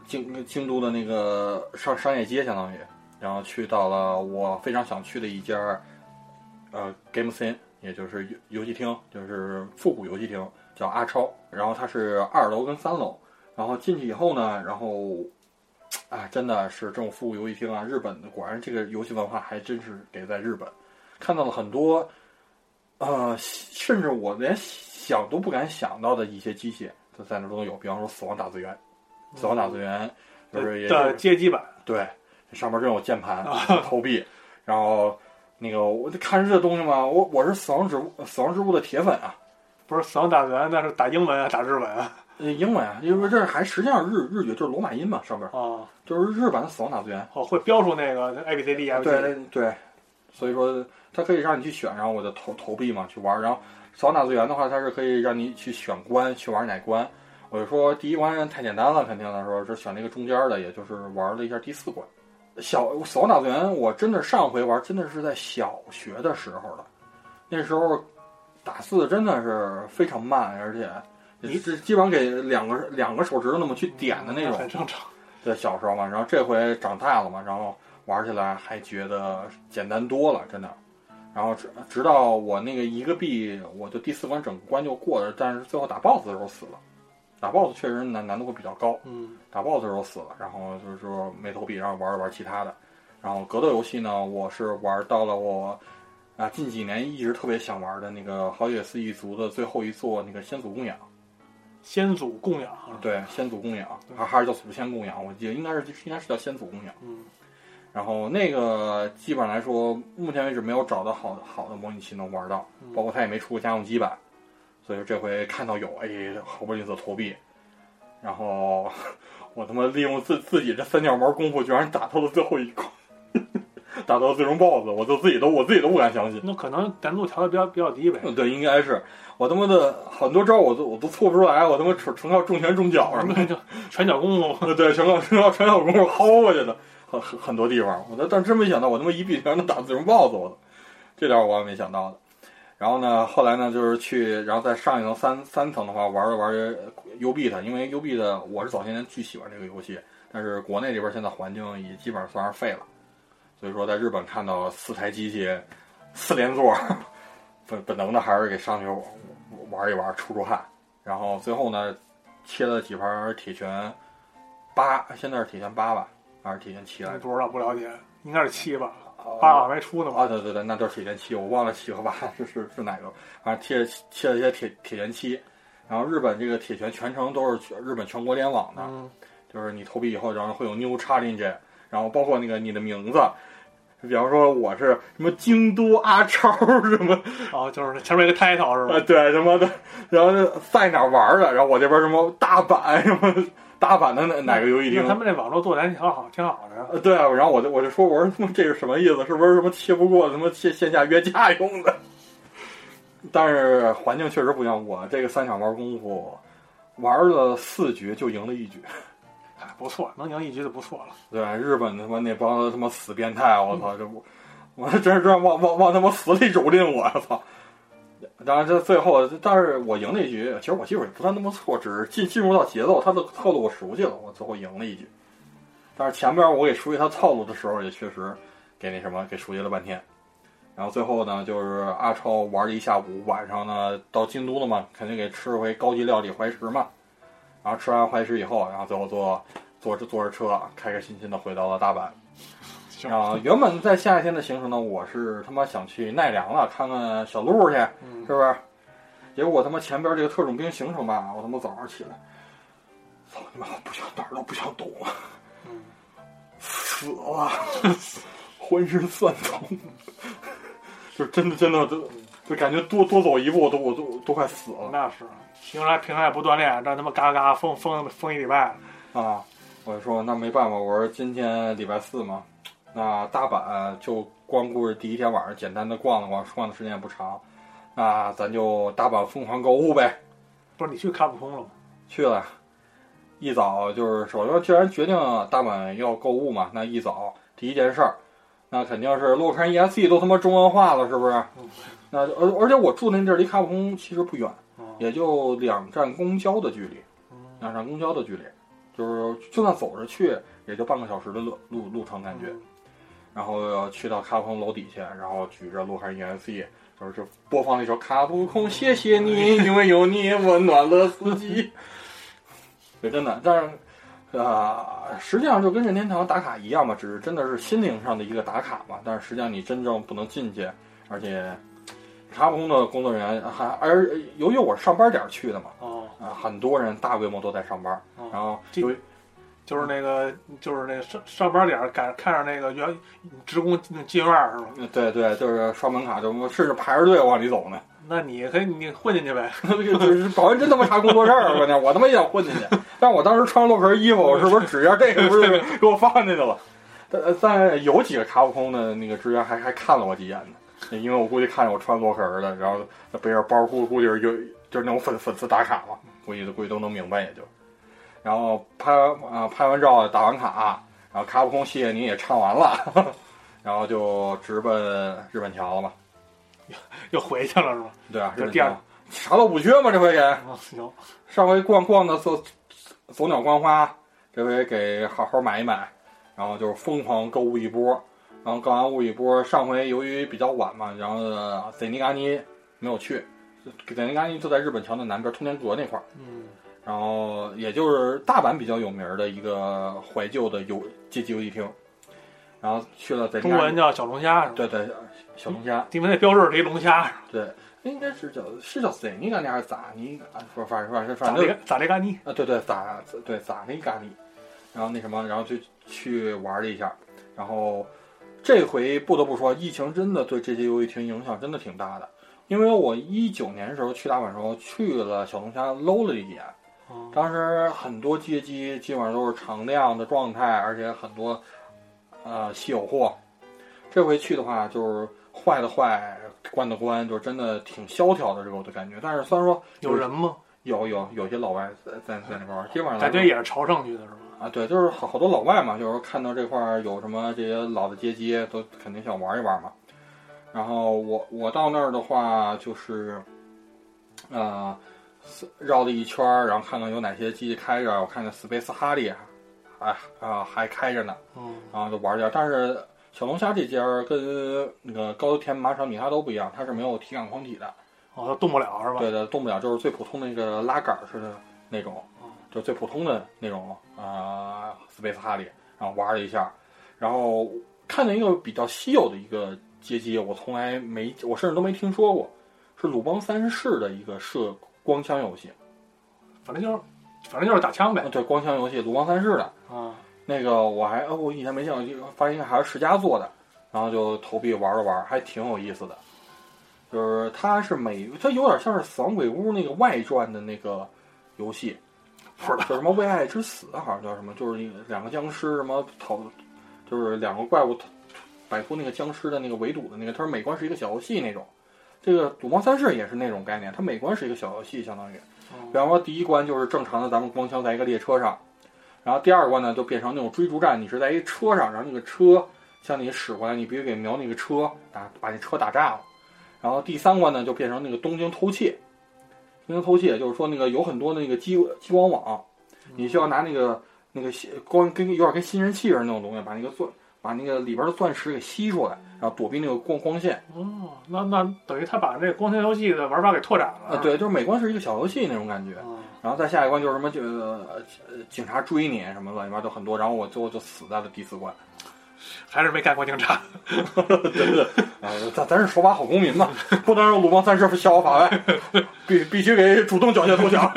京京都的那个商商业街，相当于，然后去到了我非常想去的一家呃，Game s i n 也就是游游戏厅，就是复古游戏厅，叫阿超。然后它是二楼跟三楼，然后进去以后呢，然后，啊，真的是这种复古游戏厅啊，日本的果然这个游戏文化还真是得在日本，看到了很多，呃，甚至我连想都不敢想到的一些机械，都在那都有，比方说死亡打字员，死亡打字员就是也就的街机版，对，上面真有键盘、投币，然后那个我就看这东西嘛，我我是死亡之物死亡之物的铁粉啊，不是死亡打字员，那是打英文啊，打日文啊。呃英文啊，因为这还实际上日日语就是罗马音嘛，上边啊，就是日版的死亡打字员。哦，会标出那个 A B C D G。对对，所以说它可以让你去选，然后我就投投币嘛去玩。然后死亡打字员的话，它是可以让你去选关，去玩哪关。我就说第一关太简单了，肯定的说，只选了一个中间的，也就是玩了一下第四关。小死亡打字员，我真的上回玩真的是在小学的时候了，那时候打字真的是非常慢，而且你这基本上给两个两个手指头那么去点的那种。很正常。对，小时候嘛，然后这回长大了嘛，然后玩起来还觉得简单多了，真的。然后直直到我那个一个币，我就第四关整个关就过了，但是最后打 BOSS 的时候死了。打 BOSS 确实难难度会比较高，嗯，打 BOSS 的时候死了，然后就是说没投币，然后玩一玩其他的。然后格斗游戏呢，我是玩到了我啊近几年一直特别想玩的那个好野寺一族的最后一座那个先祖供养。先祖供养。对，先祖供养，还还是叫祖先供养，我记得应该是应该是叫先祖供养。嗯，然后那个基本上来说，目前为止没有找到好的好的模拟器能玩到，嗯包括它也没出过家用机版，所以这回看到有，哎，好不吝啬投币，然后我他妈利用自自己这三脚猫功夫，居然打到了最后一关，(laughs) 打到最终 BOSS，我就自己都我自己都不敢相信。那可能难度调的比较比较低呗。嗯，对，应该是我他妈的很多招我都我都错不出来，我他妈纯纯靠重拳重脚什么的。就拳脚功夫。(laughs) 对，全靠全靠拳脚功夫薅过去的，很很很多地方，我都但真没想到，我他妈一币全能打最终 BOSS，我操，这点我也没想到的。然后呢，后来呢，就是去，然后再上一层三三层的话，玩了玩 U B 的，因为 U B 的我是早些年巨喜欢这个游戏，但是国内这边现在环境也基本上算是废了，所以说在日本看到四台机器四连座，(laughs) 本本能的还是给上去玩一玩出出汗，然后最后呢切了几盘铁拳八，现在是铁拳八吧，还是铁拳七来？不知道不了解，应该是七吧，八没出呢啊，对对对，那就是铁拳七，我忘了七和八是是是哪个，反正贴贴了一些铁铁拳七，然后日本这个铁拳全程都是全日本全国联网的，嗯，就是你投币以后，然后会有 new challenge，然后包括那个你的名字，比方说我是什么京都阿超什么哦，就是前面一个 title 是啊，吧？对什么的，然后是在哪玩的，然后我这边什么大阪什么大阪的哪哪个游戏厅那，他们那网络做的还挺好，挺好的。呃，对啊，然后我就我就说，我说他妈这是什么意思？是不是什么切不过什么线线下约架用的？(laughs) 但是环境确实不一样，我这个三场玩功夫，玩了四局就赢了一局。哎，(laughs) 不错，能赢一局就不错了。对，日本他妈那帮他妈死变态，我操，这不，我真是真往往往他妈死里蹂躏我，操！当然，这最后，但是我赢了一局，其实我技术也不算那么错，只是进进入到节奏，他的套路我熟悉了，我最后赢了一局。但是前边我给熟悉他套路的时候，也确实给那什么给熟悉了半天。然后最后呢，就是阿超玩了一下午，晚上呢到京都了嘛，肯定给吃回高级料理怀石嘛。然后吃完怀石以后，然后最后坐坐着坐着车，开开心心的回到了大阪。行然后原本在下一天的行程呢，我是他妈想去奈良了，看看小鹿去，嗯是，不是？结果我他妈前边这个特种兵行程吧，我他妈早上起来，操你妈，我不想哪儿都不想动了，嗯死了，浑身酸痛，就真的真的就就感觉多多走一步我都我都都快死了。那是平常平常也不锻炼，让他妈嘎嘎疯疯疯一礼拜。啊，我就说那没办法，我说今天礼拜四嘛，那大阪就光顾着第一天晚上简单的逛了逛，逛的时间也不长，那咱就大阪疯狂购物呗。不是你去卡普空了吗？去了，一早就是首先既然决定大阪要购物嘛，那一早第一件事儿，那肯定是洛克人 ESC 都他妈中文化了，是不是？嗯那而而且我住那地儿离卡普空其实不远，哦也就两站公交的距离，嗯两站公交的距离，就是就算走着去也就半个小时的路路路程感觉。嗯然后要去到卡普空楼底下，然后举着洛克人 ESC，就是就播放那首《卡布空》，谢谢你，因为有你温暖了四季。(laughs) 对，真的，但是，呃，实际上就跟任天堂打卡一样嘛，只是真的是心灵上的一个打卡嘛。但是实际上你真正不能进去，而且卡普空的工作人员还而由于我是上班点儿去的嘛，哦，啊、很多人大规模都在上班，哦然后这由于就是那个就是那上上班点儿赶看上那个原职工那进院儿是吧？对对，就是刷门卡，就甚至排着队往里走呢。那你可以你混进去呗。(laughs) 就是保安真他妈查工作证儿，关键我他妈也想混进去。但我当时穿洛克人衣服，我是不是指着这个不是给我放进去了？但但有几个查不空的那个职员还还看了我几眼呢，因为我估计看见我穿洛克人的，然后背着包估估计是有就是那种粉粉丝打卡嘛，估计估计都能明白也就。然后拍啊、拍完照打完卡，然后卡普空谢谢你也唱完了，(laughs) 然后就直奔日本桥了嘛。(laughs) 又回去了是吧？对啊，日本这第二桥啥都不缺嘛，这回给。啊，(laughs) 行，上回逛逛的走走鸟观花，这回给好好买一买，然后就是疯狂购物一波，然后购完物一波。上回由于比较晚嘛，然后呃塞尼嘎尼没有去，塞尼嘎尼就在日本桥的南边通天阁那块儿，嗯，然后也就是大阪比较有名的一个怀旧的游街机游戏厅，然后去了塞尼嘎尼，中文叫小龙虾？对对小龙虾，因为那标志是一龙虾，对，应该是叫是叫塞尼嘎尼还是咋尼？啊，反正反正反正咋这个咋这个尼？啊，对对，咋对咋那咖喱，然后那什么，然后就去玩了一下，然后这回不得不说，疫情真的对这些游戏厅影响真的挺大的，因为我一九年的时候去大阪的时候去了小龙虾搂了一眼，嗯当时很多街机基本上都是常亮的状态，而且很多呃稀有货，这回去的话就是坏的坏，关的关，就真的挺萧条的这个我的感觉，但是虽然说有人吗？有有有些老外在在在那边玩，基本上感觉也是朝圣去的是吧？啊，对，就是好好多老外嘛，就是看到这块儿有什么这些老的街机，都肯定想玩一玩嘛。然后我我到那儿的话，就是，呃，绕了一圈儿，然后看看有哪些机器开着，我看见 Space Hardy 还啊还开着呢，嗯，然后就玩一下。但是小龙虾这家儿跟那个高田马场米哈都不一样，它是没有体感框体的。哦，它动不了是吧？对的，动不了，就是最普通的那个拉杆儿似的那种嗯，就最普通的那种啊、Space Hardy，然后玩了一下，然后看见一个比较稀有的一个街机，我从来没，我甚至都没听说过，是鲁邦三世的一个射光枪游戏，反正就是反正就是打枪呗啊，。对，光枪游戏，鲁邦三世的啊，那个我还，呃我以前没见过，发现还是世嘉做的，然后就投币玩了玩，还挺有意思的。就是它是美，它有点像是《死亡鬼屋》那个外传的那个游戏，不知道叫什么《为爱之死》，好像叫什么，就是两个僵尸什么逃，就是两个怪物摆脱那个僵尸的那个围堵的那个，它是美观是一个小游戏那种。这个《赌王三世》也是那种概念，它每关是一个小游戏，相当于。嗯比方说，第一关就是正常的咱们光枪在一个列车上，然后第二关呢就变成那种追逐战，你是在一车上，然后那个车向你驶过来，你必须给瞄那个车，打把那车打炸了。然后第三关呢就变成那个东京偷窃，东京偷窃就是说那个有很多那个激激光网，你需要拿那个那个吸光跟有点跟吸尘器似的那种东西，把那个钻把那个里边的钻石给吸出来，然后躲避那个光光线。哦，那那等于他把这个光线游戏的玩法给拓展了。啊，对，就是每关是一个小游戏那种感觉。嗯，然后再下一关就是什么，就呃呃警察追你什么乱七八糟很多，然后我最后就死在了第四关。还是没干过警察。(laughs) 对对，啊，咱咱是守法好公民嘛，不能让鲁邦三世逍遥法外，必必须给主动缴械投降，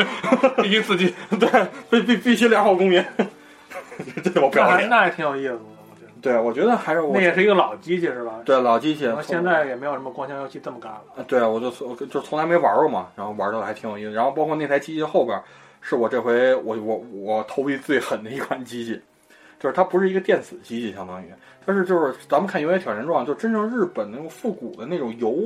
必须刺激，对，必必必须良好公民。(laughs) 这我不那要脸。还那也挺有意思的。对，我觉得还是我那也是一个老机器是吧？对老机器然后，现在也没有什么光枪游戏这么干了。呃对我就我就从来没玩过嘛，然后玩的还挺有意思。然后包括那台机器后边是我这回我我我投币最狠的一款机器，就是它不是一个电子机器，相当于它是就是咱们看《游戏挑战状》，就真正日本那种复古的那种游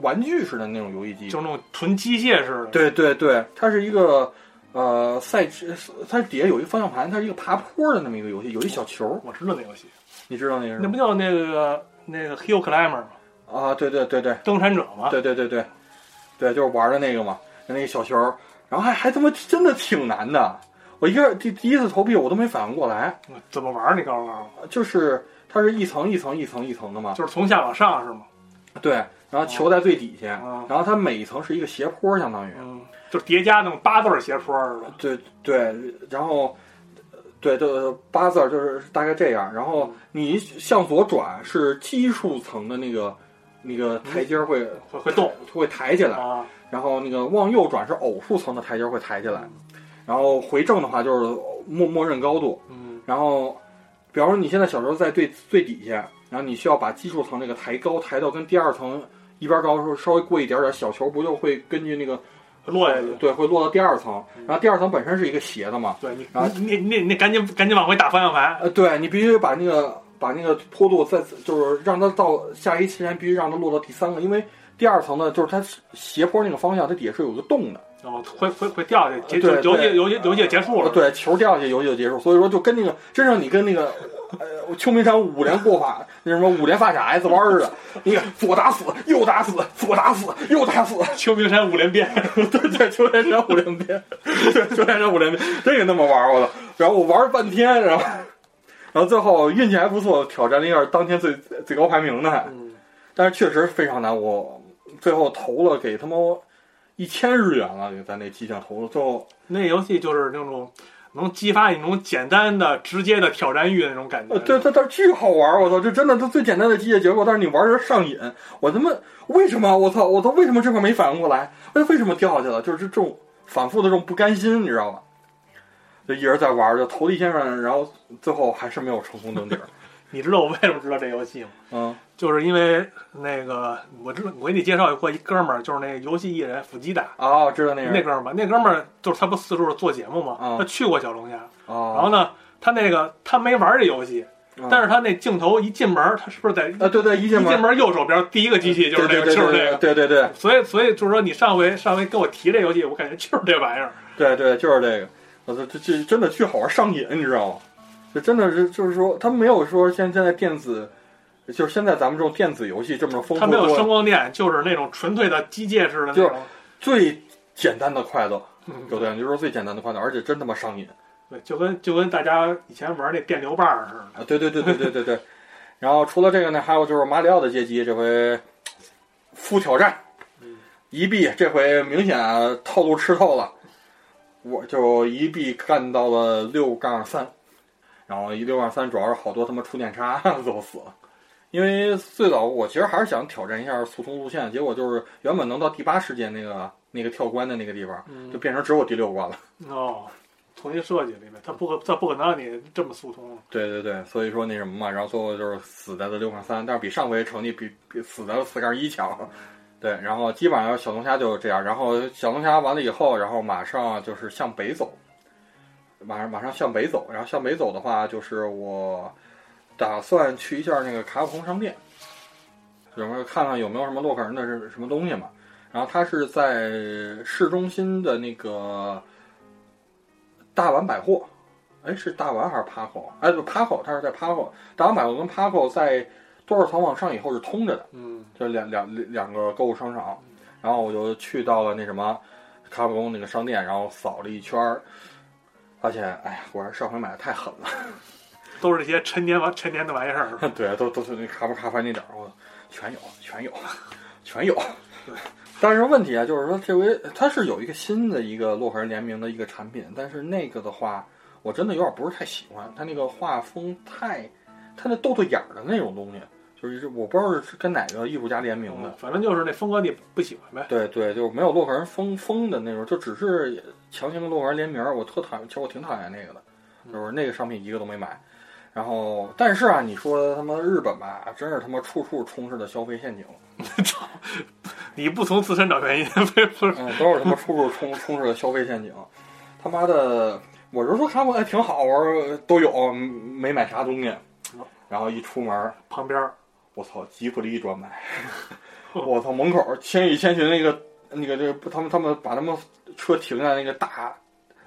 玩具式的那种游戏机，就那种纯机械式的。对对对，它是一个呃赛制，它底下有一个方向盘，它是一个爬坡的那么一个游戏，有一小球，我知道那游戏，你知道那个是？那不叫那个那个 Hill Climber 吗？啊，对对对对登山者嘛？对对对对，对，就是玩的那个嘛，那个小球，然后还还他妈真的挺难的。我一个第第一次投币我都没反应过来，怎么玩儿？你告诉我，就是它是一层一层一层一层的嘛，就是从下往上是吗？对，然后球在最底下，啊，然后它每一层是一个斜坡，相当于，嗯，就叠加那种八字儿斜坡似的。对对，然后对对八字儿就是大概这样，然后你向左转是奇数层的那个那个台阶儿会会会动会抬起来，啊，然后那个往右转是偶数层的台阶儿会抬起来，然后回正的话就是默默认高度，嗯。然后比方说你现在小时候在最最底下，然后你需要把奇数层那个抬高，抬到跟第二层一边高的时候稍微过一点点，小球不就会根据那个落下去。对会落到第二层，然后第二层本身是一个斜的嘛，对你然后你你你你赶紧赶紧往回打方向盘。呃，对你必须把那个把那个坡度再就是让它到下一期间必须让它落到第三个，因为第二层呢就是它斜坡那个方向，它底下是有个洞的，然后会会会掉下去，游戏游戏游戏结束了。呃对，球掉下去游戏就结束，所以说就跟那个真正你跟那个。呃，秋名山五连过法，那什么五连发卡 S 弯似的，你看左打死，右打死，左打死，右打死，秋名山五连鞭，(laughs) 对对，秋名山五连鞭，对，秋名山五连鞭，这个那么玩儿我操！然后我玩了半天，然后，然后最后运气还不错，挑战了一下当天最最高排名的，嗯，但是确实非常难，我最后投了给他妈一千日元了，给在那机上投了，最后那游戏就是那种能激发你那种简单的、直接的挑战欲的那种感觉。对，它它巨好玩儿，我操，这真的它最简单的机械结构，但是你玩着上瘾，我他妈为什么我操我操为什么这块没反应过来？为为什么掉下去了？就是这种反复的这种不甘心，你知道吗？就一直在玩儿，就投一千元，然后最后还是没有成功登顶。你知道我为什么知道这游戏吗？嗯就是因为那个我知道我给你介绍过一哥们儿，就是那个游戏艺人伏吉达。啊，我知道那人那哥们儿，那哥们儿就是他不四处做节目嘛，啊他去过小龙虾，然啊后呢，他那个他没玩这游戏，但是是他那镜头一进门，他是不是在啊，对对，一一进门进门右手边第一个机器就是这个，就是这个。对对对所以，所以就是说，你上回上回跟我提这游戏，我感觉就是这玩意儿。对对，就是这个，我操，这这真的巨好玩，上瘾，你知道吗？这真的是就是说，他没有说现现在电子，就是现在咱们这种电子游戏这么丰富它没有声光电，就是那种纯粹的机械式的那就是种。最简单的快乐，嗯对不对？就是说最简单的快乐，而且真他妈上瘾对，就跟就跟大家以前玩那电流棒似的。啊！对对对对对对对。然后除了这个呢，还有就是马里奥的街机，这回副挑战嗯一币，这回明显套路吃透了，我就一币干到了六杠三，然后一六二三主要是好多他妈触电叉 (laughs) 都死了。因为最早我其实还是想挑战一下速通路线，结果就是原本能到第八世界那个那个跳关的那个地方，嗯就变成只有第六关了。(laughs) 哦，重新设计了一遍，它不可他不可能让你这么速通。对对对，所以说那什么嘛，然后最后就是死在了六杠三，但是比上回成绩比比死在了四杠一强。对，然后基本上小龙虾就是这样，然后小龙虾完了以后，然后马上就是向北走，马上马上向北走，然后向北走的话，就是我打算去一下那个卡普空商店，有没有看看有没有什么洛克人的什什么东西嘛？然后它是在市中心的那个大丸百货，哎，是大丸还是 Paco？哎，不，Paco，它是在 Paco。大丸百货跟 Paco 在多少层往上以后是通着的，嗯，就两两两个购物商场。然后我就去到了那什么卡普空那个商店，然后扫了一圈儿，发现，哎呀，果然上回买的太狠了。(laughs) 都是这些陈年玩陈年的玩意儿。(laughs) 对，都都是那咔吧咔吧那点儿，我全有，全有，全有。对但是问题啊，就是说这回它是有一个新的一个洛克人联名的一个产品，但是那个的话，我真的有点不是太喜欢，它那个画风太，它那豆豆眼儿的那种东西，就是我不知道是跟哪个艺术家联名的。反正就是那风格你不喜欢呗。对对，就是没有洛克人风风的那种，就只是强行跟洛克人联名，我特讨厌，其实我挺讨厌那个的，就是那个商品一个都没买。然后，但是啊，你说他妈日本吧，真是他妈处处充斥着消费陷阱，操！(laughs) 你不从自身找原因，非 (laughs) 不是？嗯，都是他妈处处充充斥着消费陷阱。他他妈的，我就说看过，哎，挺好玩，都有，没买啥东西。然后一出门，旁边，我操，吉普力专卖。我操，门口千与千寻那个那个这个，他们他们把他们车停在那个大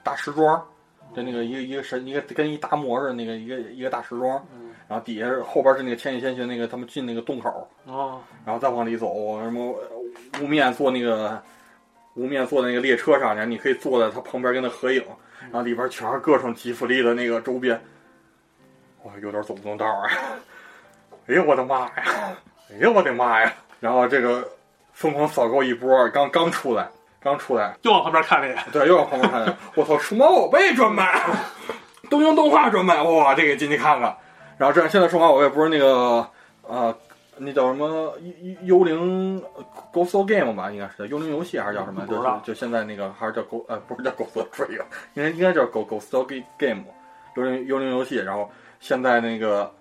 大石桩，就那个一个一个神一个跟一大模似的那个一个一个大石桩，然后底下后边是那个千与千寻那个他们进那个洞口，哦，然后再往里走，什么屋面坐那个屋面坐那个列车上，然后你可以坐在他旁边跟他合影，然后里边全是各种吉普力的那个周边，哇，有点走不动道啊！哎呦我的妈呀！哎呦我的妈呀！然后这个疯狂扫购一波，刚刚出来，刚出来，又往旁边看了一眼，对，又往旁边看了眼。我操，数码宝贝专卖，东京动画专卖，哇，这个进去看看。然后这现在数码宝贝不是那个呃，那叫什么幽幽灵 Ghost Game 吧？应该是幽灵游戏还是叫什么？就是就现在那个还是叫 Go 呃，不是叫 Ghost Game，应该应该叫 Go Ghost Game，幽灵幽灵游戏。然后现在那个。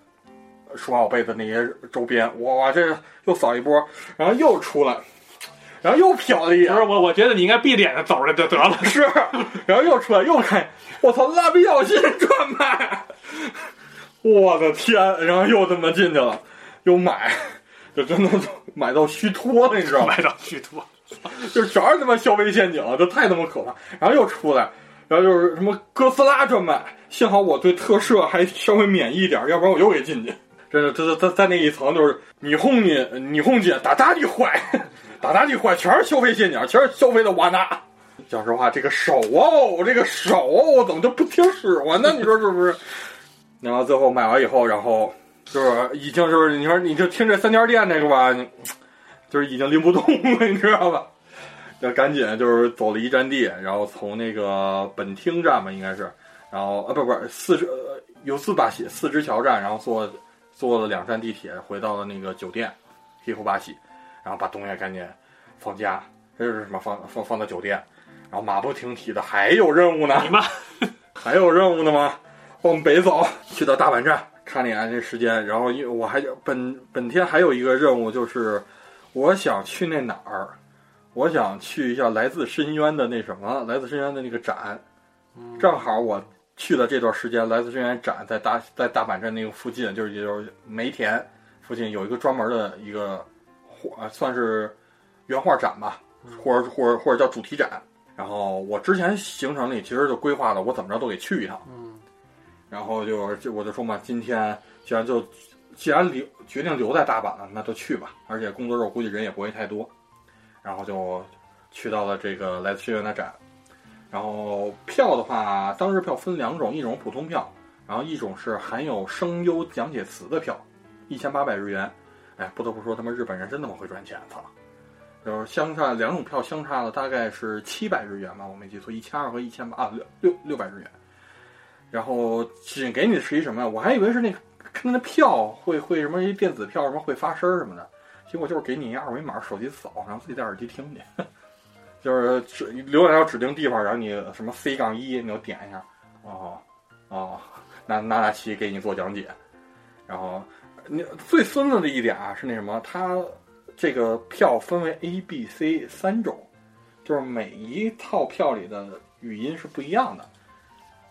数码宝贝的那些周边，哇，这又扫一波，然后又出来，然后又瞟了一眼。不是我，我觉得你应该闭着眼睛走着就得了。(laughs) 是，然后又出来，又看，我操，蜡笔小新专卖，我的天！然后又他妈进去了，又买，就真的买到虚脱了，你知道吗？买到虚脱，就全是他妈消费陷阱，这太他妈可怕。然后又出来，然后就是什么哥斯拉专卖，幸好我对特摄还稍微免疫一点，要不然我又给进去。真的，这在在那一层就是霓虹你霓虹姐打打的坏，打打的坏，全是消费陷阱，全是消费的瓦纳。讲实话，这个手哦，这个手哦，怎么就不听使唤呢？你说是不是？(laughs) 然后最后买完以后，然后就是已经就是你说你就听这三家店这个吧，就是已经拎不动了，你知道吧？要赶紧就是走了一站地，然后从那个本町站吧，应该是，然后啊不不四只有四把鞋四只桥站，然后坐。坐了两站地铁，回到了那个酒店，黑户巴喜，然后把东西赶紧放家，这是什么？放放放到酒店，然后马不停蹄的还有任务呢？你妈，还有任务呢吗？往北走，去到大阪站，看了一眼这时间，然后因为我还本本天还有一个任务，就是我想去那哪儿，我想去一下来自深渊的那什么，来自深渊的那个展，正好我。去了这段时间，来自深渊展在大在大阪站那个附近，就是也就是梅田附近有一个专门的一个画，算是原画展吧，或者或者或者叫主题展。然后我之前行程里其实就规划了，我怎么着都得去一趟。嗯。然后就就我就说嘛，今天既然就既然留决定留在大阪了，那就去吧。而且工作日我估计人也不会太多。然后就去到了这个来自深渊的展。然后票的话，当日票分两种，一种普通票，然后一种是含有声优讲解词的票，一千八百日元。哎，不得不说，他们日本人真他妈会赚钱，操！就是相差两种票相差了大概是七百日元吧，我没记错，一千二和一千八啊，六六六百日元。然后仅给你的是一什么呀？我还以为是那看那票会会什么一电子票什么会发声什么的，结果就是给你一二维码，手机扫，然后自己戴耳机听去。就是指浏览到指定地方，然后你什么 C 杠一，你就点一下，哦哦，拿拿拿七给你做讲解。然后你最孙子的一点啊是那什么，它这个票分为 A、B、C 三种，就是每一套票里的语音是不一样的。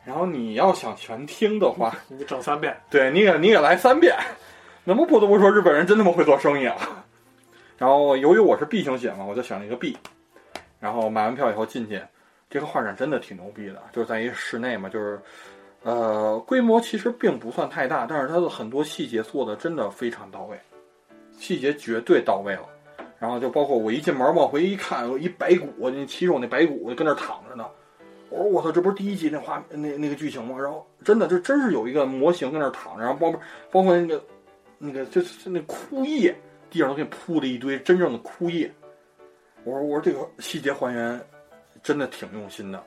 然后你要想全听的话，你整三遍，对你给你给来三遍。那么不得不说，日本人真他妈会做生意啊。然后由于我是 B 型血嘛，我就选了一个 B。然后买完票以后进去，这个画展真的挺牛逼的，就是在一室内嘛，就是，呃，规模其实并不算太大，但是它的很多细节做的真的非常到位，细节绝对到位了。然后就包括我一进门往回一看，有一白骨，那骑手那白骨跟那躺着呢。我说我操，这不是第一集那画那那个剧情吗？然后真的就真是有一个模型跟那躺着，然后包括包括那个那个就是那枯叶，地上都给你铺了一堆真正的枯叶。我说我说这个细节还原真的挺用心的，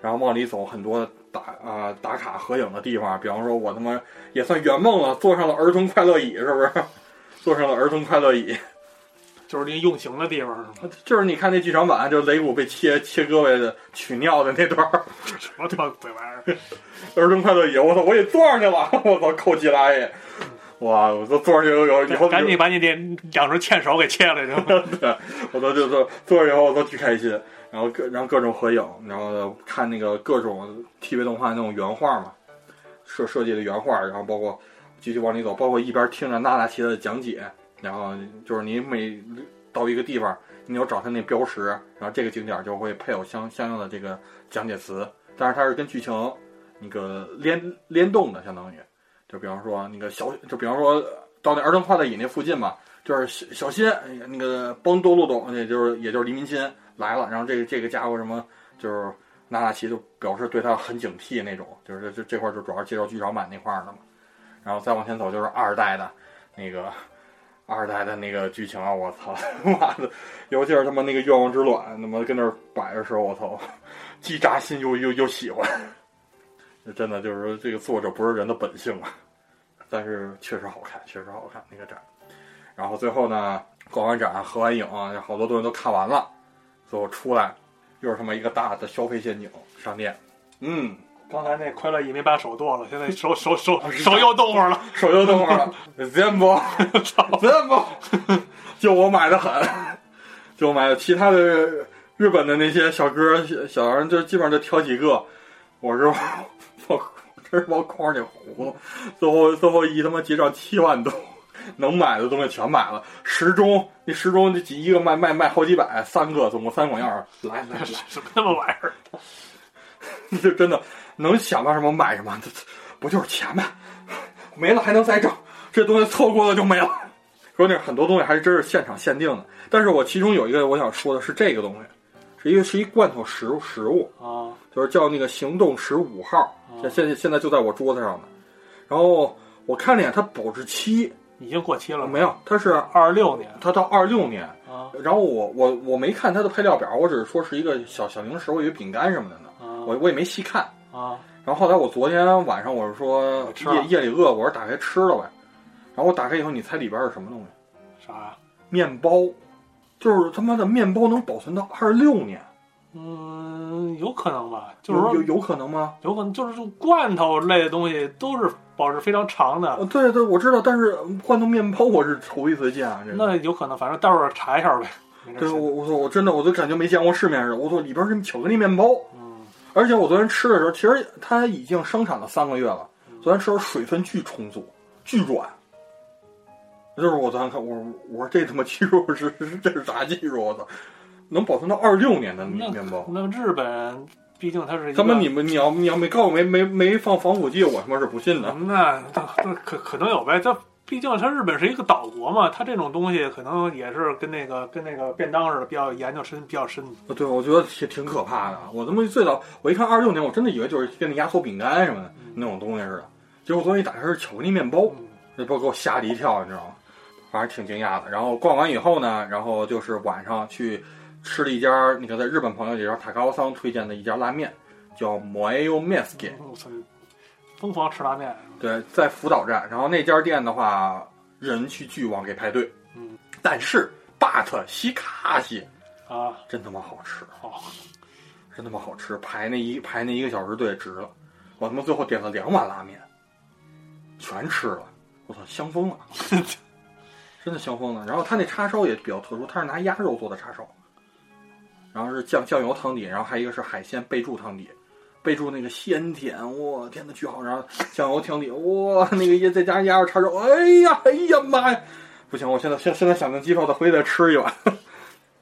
然后往里走很多打啊打卡合影的地方，比方说我他妈也算圆梦了，坐上了儿童快乐椅，是不是？坐上了儿童快乐椅，就是那用刑的地方是吗？(laughs) 就是你看那剧场版，就肋骨被切切胳膊的取尿的那段儿，什么他妈鬼玩意儿？儿童快乐椅，我操，我也坐上去了，(laughs) 我操，扣鸡拉耶！哇！我都坐上去以后，赶紧把你的两只欠手给切了，就。对，(laughs) 我都就坐坐上以后，我都巨开心。然后各然后各种合影，然后看那个各种 TV 动画那种原画嘛，设设计的原画，然后包括继续往里走，包括一边听着娜娜奇的讲解，然后就是你每到一个地方，你要找他那标识，然后这个景点就会配有相相应的这个讲解词，但是它是跟剧情那个联联动的，相当于，就比方说那个小，就比方说到那儿童快乐椅那附近嘛，就是小小新那个帮多路东，也就是也就是黎明亲来了，然后这个这个家伙什么就是娜娜奇就表示对他很警惕那种，就是这这这块就主要介绍剧场版那块的嘛，然后再往前走就是二代的那个二代的那个剧情啊，我操他 (laughs) 妈的，尤其是他妈那个愿望之卵，他妈跟那儿摆的时候，我操，(laughs) 既扎心又又又喜欢，这真的就是说这个作者不是人的本性啊，但是确实好看，确实好看那个展。然后最后呢，逛完展、合完影，好多东西都看完了，最后出来又是他妈一个大的消费陷阱商店，嗯，刚才那快乐椅没把手剁了，现在手手手手又动会儿了，手又动会儿了，真不，(laughs) 真不，就我买的很，就我买的，其他的日本的那些小哥小小人就基本上就挑几个，我是我真是往筐里糊，最后最后一他妈结账七万多。能买的东西全买了，时钟那时钟这几一个卖卖卖好几百，三个总共三管样儿，来来来，什么他妈玩意儿？(laughs) 就真的能想到什么买什么，这不就是钱吗？没了还能再挣，这东西错过了就没了。(laughs) 说那很多东西还是真是现场限定的，但是我其中有一个我想说的是这个东西，是一个是一罐头食物食物啊，就是叫那个行动十五号，现现现在就在我桌子上呢。然后我看了眼它保质期。已经过期了，没有，它是二六年，它到二六年啊。然后我我我没看它的配料表，我只是说是一个小小零食，我以为饼干什么的呢，我我也没细看啊。然后后来我昨天晚上我是说夜夜里饿，我说打开吃了呗。然后我打开以后，你猜里边是什么东西？啥呀？面包，就是他妈的面包能保存到二十六年。嗯，有可能吧，就是说有有可能吗？有可能，就是罐头类的东西都是保质非常长的。对对，我知道，但是罐头面包我是头一次见啊。那有可能，反正待会儿查一下呗。对，我我说我真的我都感觉没见过世面似的。我说里边是巧克力面包，嗯，而且我昨天吃的时候，其实它已经生产了三个月了。昨天吃的水分巨充足，巨软。就是我昨天看，我我说这他妈技术是这是啥技术？我操！能保存到二六年的面包？那日本毕竟它是他妈你们你要你要没告诉我没没没放防腐剂，我他妈是不信的。那那可可能有呗？它毕竟它日本是一个岛国嘛，它这种东西可能也是跟那个跟那个便当似的，比较研究深比较深。对，我觉得挺挺可怕的。我他妈最早我一看二六年，我真的以为就是跟那压缩饼干什么的那种东西似的。结果昨天一打开是巧克力面包，那包给我吓了一跳，你知道吗？反正挺惊讶的。然后逛完以后呢，然后就是晚上去。吃了一家，那个在日本朋友里边塔高桑推荐的一家拉面，叫 Moyo Meski。我操，疯狂吃拉面。对，在福岛站。然后那家店的话，人去巨旺给排队。嗯。但是，but 西卡西啊，真他妈好吃，好，(laughs) 真他妈好吃。排那一排那一个小时队值了。我他妈最后点了两碗拉面，全吃了。我操，香疯了，(laughs) 真的香疯了。然后他那叉烧也比较特殊，他是拿鸭肉做的叉烧。然后是酱酱油汤底，然后还有一个是海鲜备注汤底，备注那个鲜甜，我天呐，巨好！然后酱油汤底，哇，那个也再加上鸭肉叉烧，哎呀，哎呀妈呀，不行，我现在现现在想着机票再回去再吃一碗，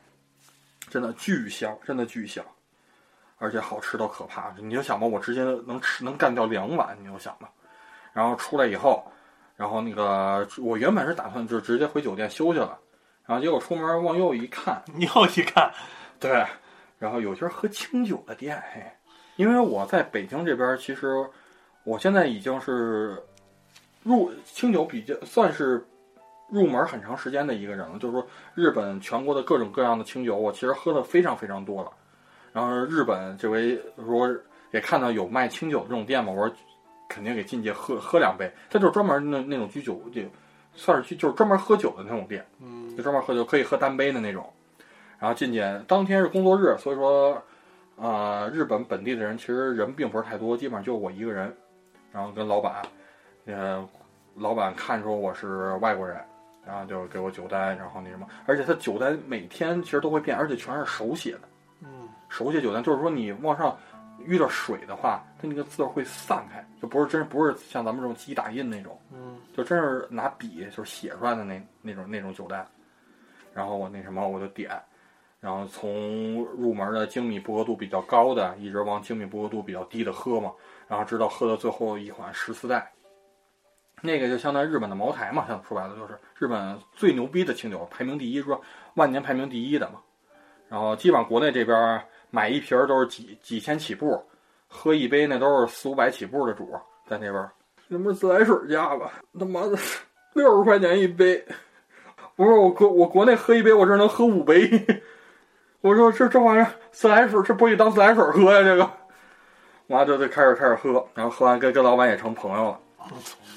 (laughs) 真的巨香，真的巨香，而且好吃到可怕。你就想吧，我直接能吃能干掉两碗，你就想吧。然后出来以后，然后那个我原本是打算就直接回酒店休息了，然后结果出门往右一看，又一看。(laughs) 对，然后有家喝清酒的店，嘿，因为我在北京这边，其实我现在已经是入清酒比较算是入门很长时间的一个人了。就是说，日本全国的各种各样的清酒，我其实喝的非常非常多了。然后日本这回说也看到有卖清酒这种店嘛，我说肯定给进去喝喝两杯。他就是专门那那种居酒，就算是居就是专门喝酒的那种店，嗯，就专门喝酒可以喝单杯的那种。然后进去当天是工作日，所以说，呃，日本本地的人其实人并不是太多，基本上就我一个人。然后跟老板，呃，老板看出我是外国人，然后就给我酒单，然后那什么，而且他酒单每天其实都会变，而且全是手写的，嗯，手写酒单，就是说你往上遇到水的话，它那个字会散开，就不是真不是像咱们这种机打印那种，嗯，就真是拿笔就是写出来的那那种那种酒单。然后我那什么我就点，然后从入门的精米不合度比较高的，一直往精米不合度比较低的喝嘛，然后直到喝到最后一款十四代。那个就相当于日本的茅台嘛，像说白了就是日本最牛逼的清酒，排名第一，说万年排名第一的嘛。然后基本上国内这边买一瓶都是几几千起步，喝一杯那都是四五百起步的主，在那边。那不是自来水价吧？他妈的六十块钱一杯，我说我国我国内喝一杯，我这能喝五杯。(laughs) 我说这这玩意儿自来水，这不可以当自来水喝呀？这个，完了就得开始开始喝，然后喝完跟跟老板也成朋友了。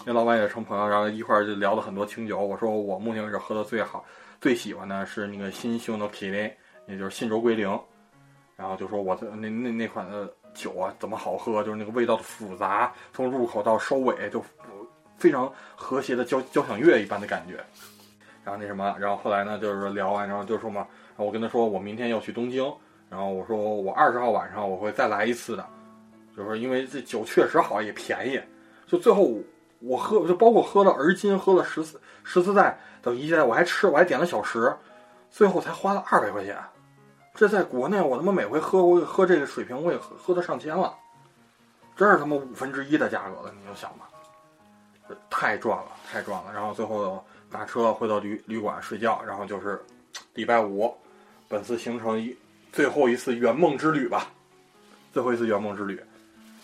那老板也成朋友，然后一块儿就聊了很多清酒。我说我目前为止喝的最好、最喜欢的是那个新秀的 k i l i 也就是信州龟苓。然后就说我的那那那款的酒啊怎么好喝，就是那个味道的复杂，从入口到收尾就非常和谐的交交响乐一般的感觉。然后那什么，然后后来呢就是聊完，然后就说嘛，然后我跟他说我明天要去东京，然后我说我二十号晚上我会再来一次的，就是因为这酒确实好也便宜。就最后我喝，就包括喝了而今，喝了十四十四代等一代，我还吃，我还点了小食，最后才花了二百块钱。这在国内，我他妈每回喝我喝这个水平，我也喝喝到上千了，真是他妈五分之一的价格了，你就想吧，太赚了，太赚了。然后最后打车回到旅旅馆睡觉，然后就是礼拜五，本次行程一最后一次圆梦之旅吧，最后一次圆梦之旅，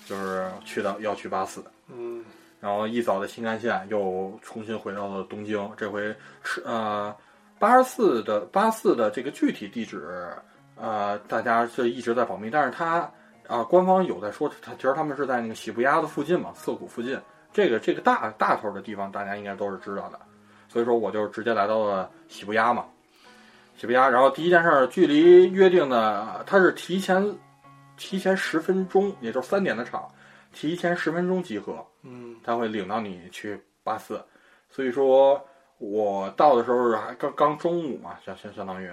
就是去到要去八四。嗯，然后一早的新干线又重新回到了东京，这回是呃八十四的八四的这个具体地址，呃大家就一直在保密，但是他啊、官方有在说，他其实他们是在那个喜布亚的附近嘛，涩谷附近，这个这个大大头的地方大家应该都是知道的，所以说我就直接来到了喜布亚嘛，喜布亚，然后第一件事儿，距离约定的他是提前提前十分钟，也就是三点的场。提前十分钟集合，嗯，他会领到你去八四，所以说我到的时候还刚刚中午嘛，相相相当于，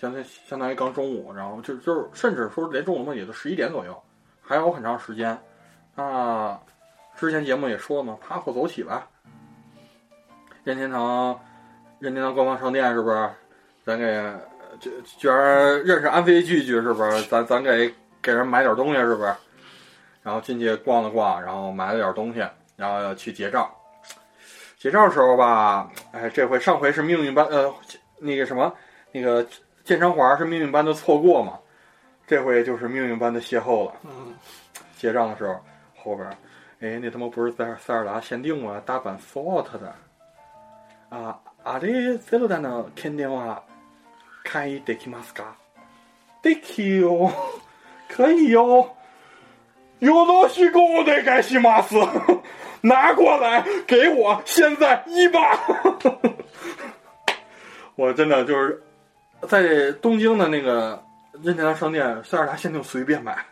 相当相当于刚中午，然后就就甚至说连中午嘛也就十一点左右，还有很长时间。那之前节目也说了嘛，爬后走起吧。任天堂，任天堂官方商店是不是？咱给居居然认识安飞聚聚是不是？咱咱给给人买点东西是不是？然后进去逛了逛，然后买了点东西，然后去结账。结账的时候吧，哎，这回上回是命运般呃，那个什么，那个剑山华是命运般的错过嘛，这回就是命运般的邂逅了。嗯，结账的时候，后边，哎，那他妈不是塞尔塞尔达限定吗？大阪 Fault 的啊，あれゼルダの剣電は開できますか？できよ，可以哟。よろしくお願いします。拿过来给我，现在一把。(laughs) 我真的就是 在东京的那个任天堂商店，塞尔达限定随便买。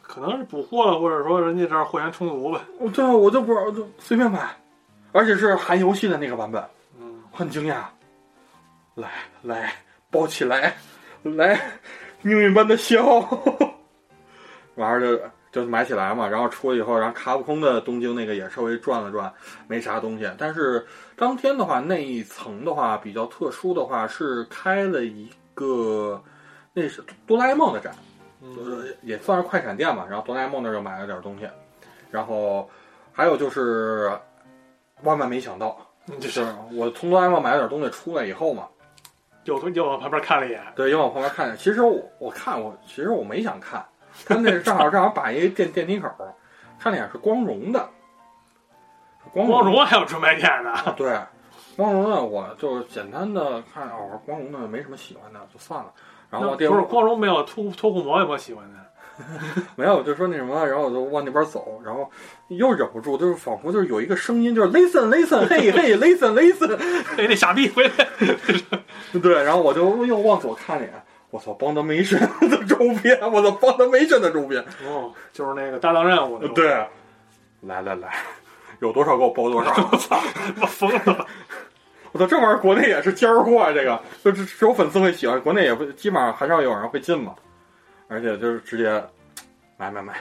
可能是补货了，或者说人家这儿货源充足呗。我这我就不知道，就随便买，而且是含游戏的那个版本，嗯，很惊讶。来来，抱起来，来，命运般的邂逅。(laughs) 完事儿就就买起来嘛，然后出来以后，然后卡普空的东京那个也稍微转了转，没啥东西。但是当天的话，那一层的话比较特殊的话是开了一个，那是哆啦 A 梦的展，就是也算是快闪店嘛。然后哆啦 A 梦那儿就买了点东西，然后还有就是万万没想到，就就是是我从哆啦 A 梦买了点东西出来以后嘛，又又往旁边看了一眼，对，又往旁边看。其实我我看我其实我没想看，他那正好正好把一电电梯口，看了一眼是光荣的，光光荣还有专卖店呢。(laughs) 对，光荣呢我就简单的看哦，光荣呢没什么喜欢的，就算了。然后不是光荣没有脱脱裤魔有没有喜欢的？(laughs) 没有，就说那什么，然后我就往那边走，然后又忍不住，就是仿佛就是有一个声音，就是 listen listen，嘿嘿 listen listen，嘿，那傻逼回来！(laughs) 对，然后我就又往左看了一眼，我操，Foundation 的周边，我操，Foundation 的周边，哦，就是那个搭档任务的。对，来来来，有多少给我包多少，(laughs) 我操，我疯了！我操，这玩意儿国内也是尖儿货，这个就只只有粉丝会喜欢，国内也不基本上很少有人会进嘛。而且就是直接买买买，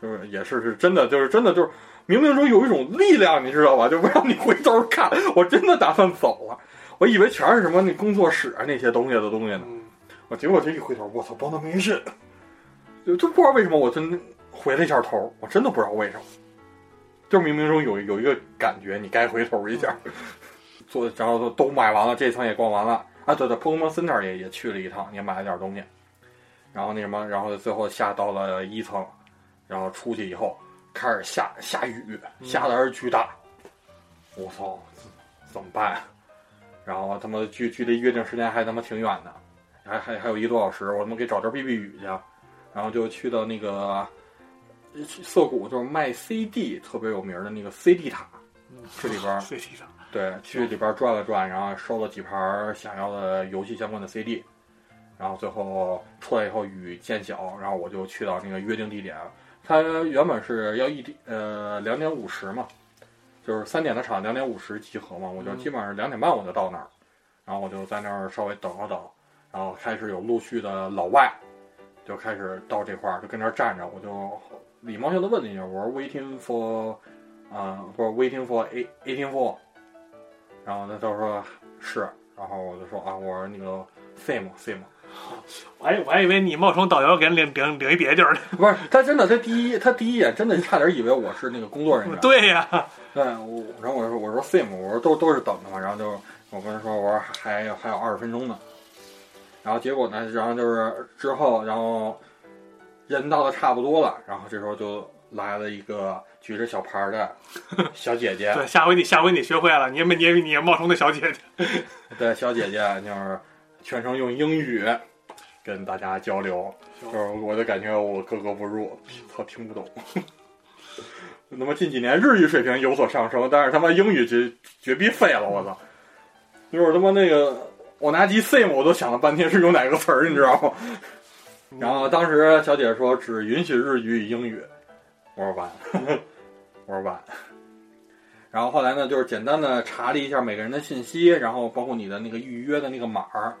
就是也是是真的，就是真的就是冥冥中有一种力量，你知道吧？就不让你回头看，我真的打算走了。我以为全是什么那工作室啊那些东西的东西呢，嗯，我结果这一回头，我操，包的没劲，就就不知道为什么，我真回了一下头，我真的不知道为什么，就是冥冥中有有一个感觉，你该回头一下。(laughs) 做，然后都都买完了，这层也逛完了。啊，对对，Pokemon Center 也也去了一趟，也买了点东西，然后那什么，然后最后下到了一层，然后出去以后开始下下雨，下的是巨大，我操，怎么办？然后他妈距距离约定时间还他妈挺远的，还还还有一个多小时，我他妈给找地儿避避雨去，然后就去到那个涩谷，就是卖 CD 特别有名的那个 CD 塔，去里边儿 CT (laughs) 上，对，去里边转了转，然后收了几盘想要的游戏相关的 CD，然后最后出来以后雨渐小，然后我就去到那个约定地点。它原本是要一点呃两点五十嘛，就是三点的场，两点五十集合嘛，我就嗯基本上两点半我就到那儿，然后我就在那儿稍微等了等，然后开始有陆续的老外就开始到这块儿，就跟那儿站着，我就礼貌性的问了一下，我说 waiting for 啊、不是 waiting for a eighteen four，。然后他就说是，然后我就说啊，我说那个 same same 我还我还以为你冒充导游给人领领领一别的地儿呢。不是他真的，他第一他第一眼真的差点以为我是那个工作人员。(laughs) 对呀，对，我然后我说我说 same，我说都都是等的嘛，然后就我跟他说我说还有还有二十分钟呢，然后结果呢，然后就是之后然后人到的差不多了，然后这时候就来了一个举着小牌儿的小姐姐，(laughs) 对，下回你下回你学会了，你也没你也你也冒充那小姐姐。(laughs) 对，小姐姐就是全程用英语跟大家交流，就是我就感觉我格格不入，操，听不懂。(laughs) 那么近几年日语水平有所上升，但是他妈英语绝绝逼废了，我操！就是他妈那个我拿机 sim 我都想了半天是用哪个词儿，你知道吗？然后当时小姐姐说只允许日语与英语，我说完，我说完。然后后来呢，就是简单的查了一下每个人的信息，然后包括你的那个预约的那个码儿，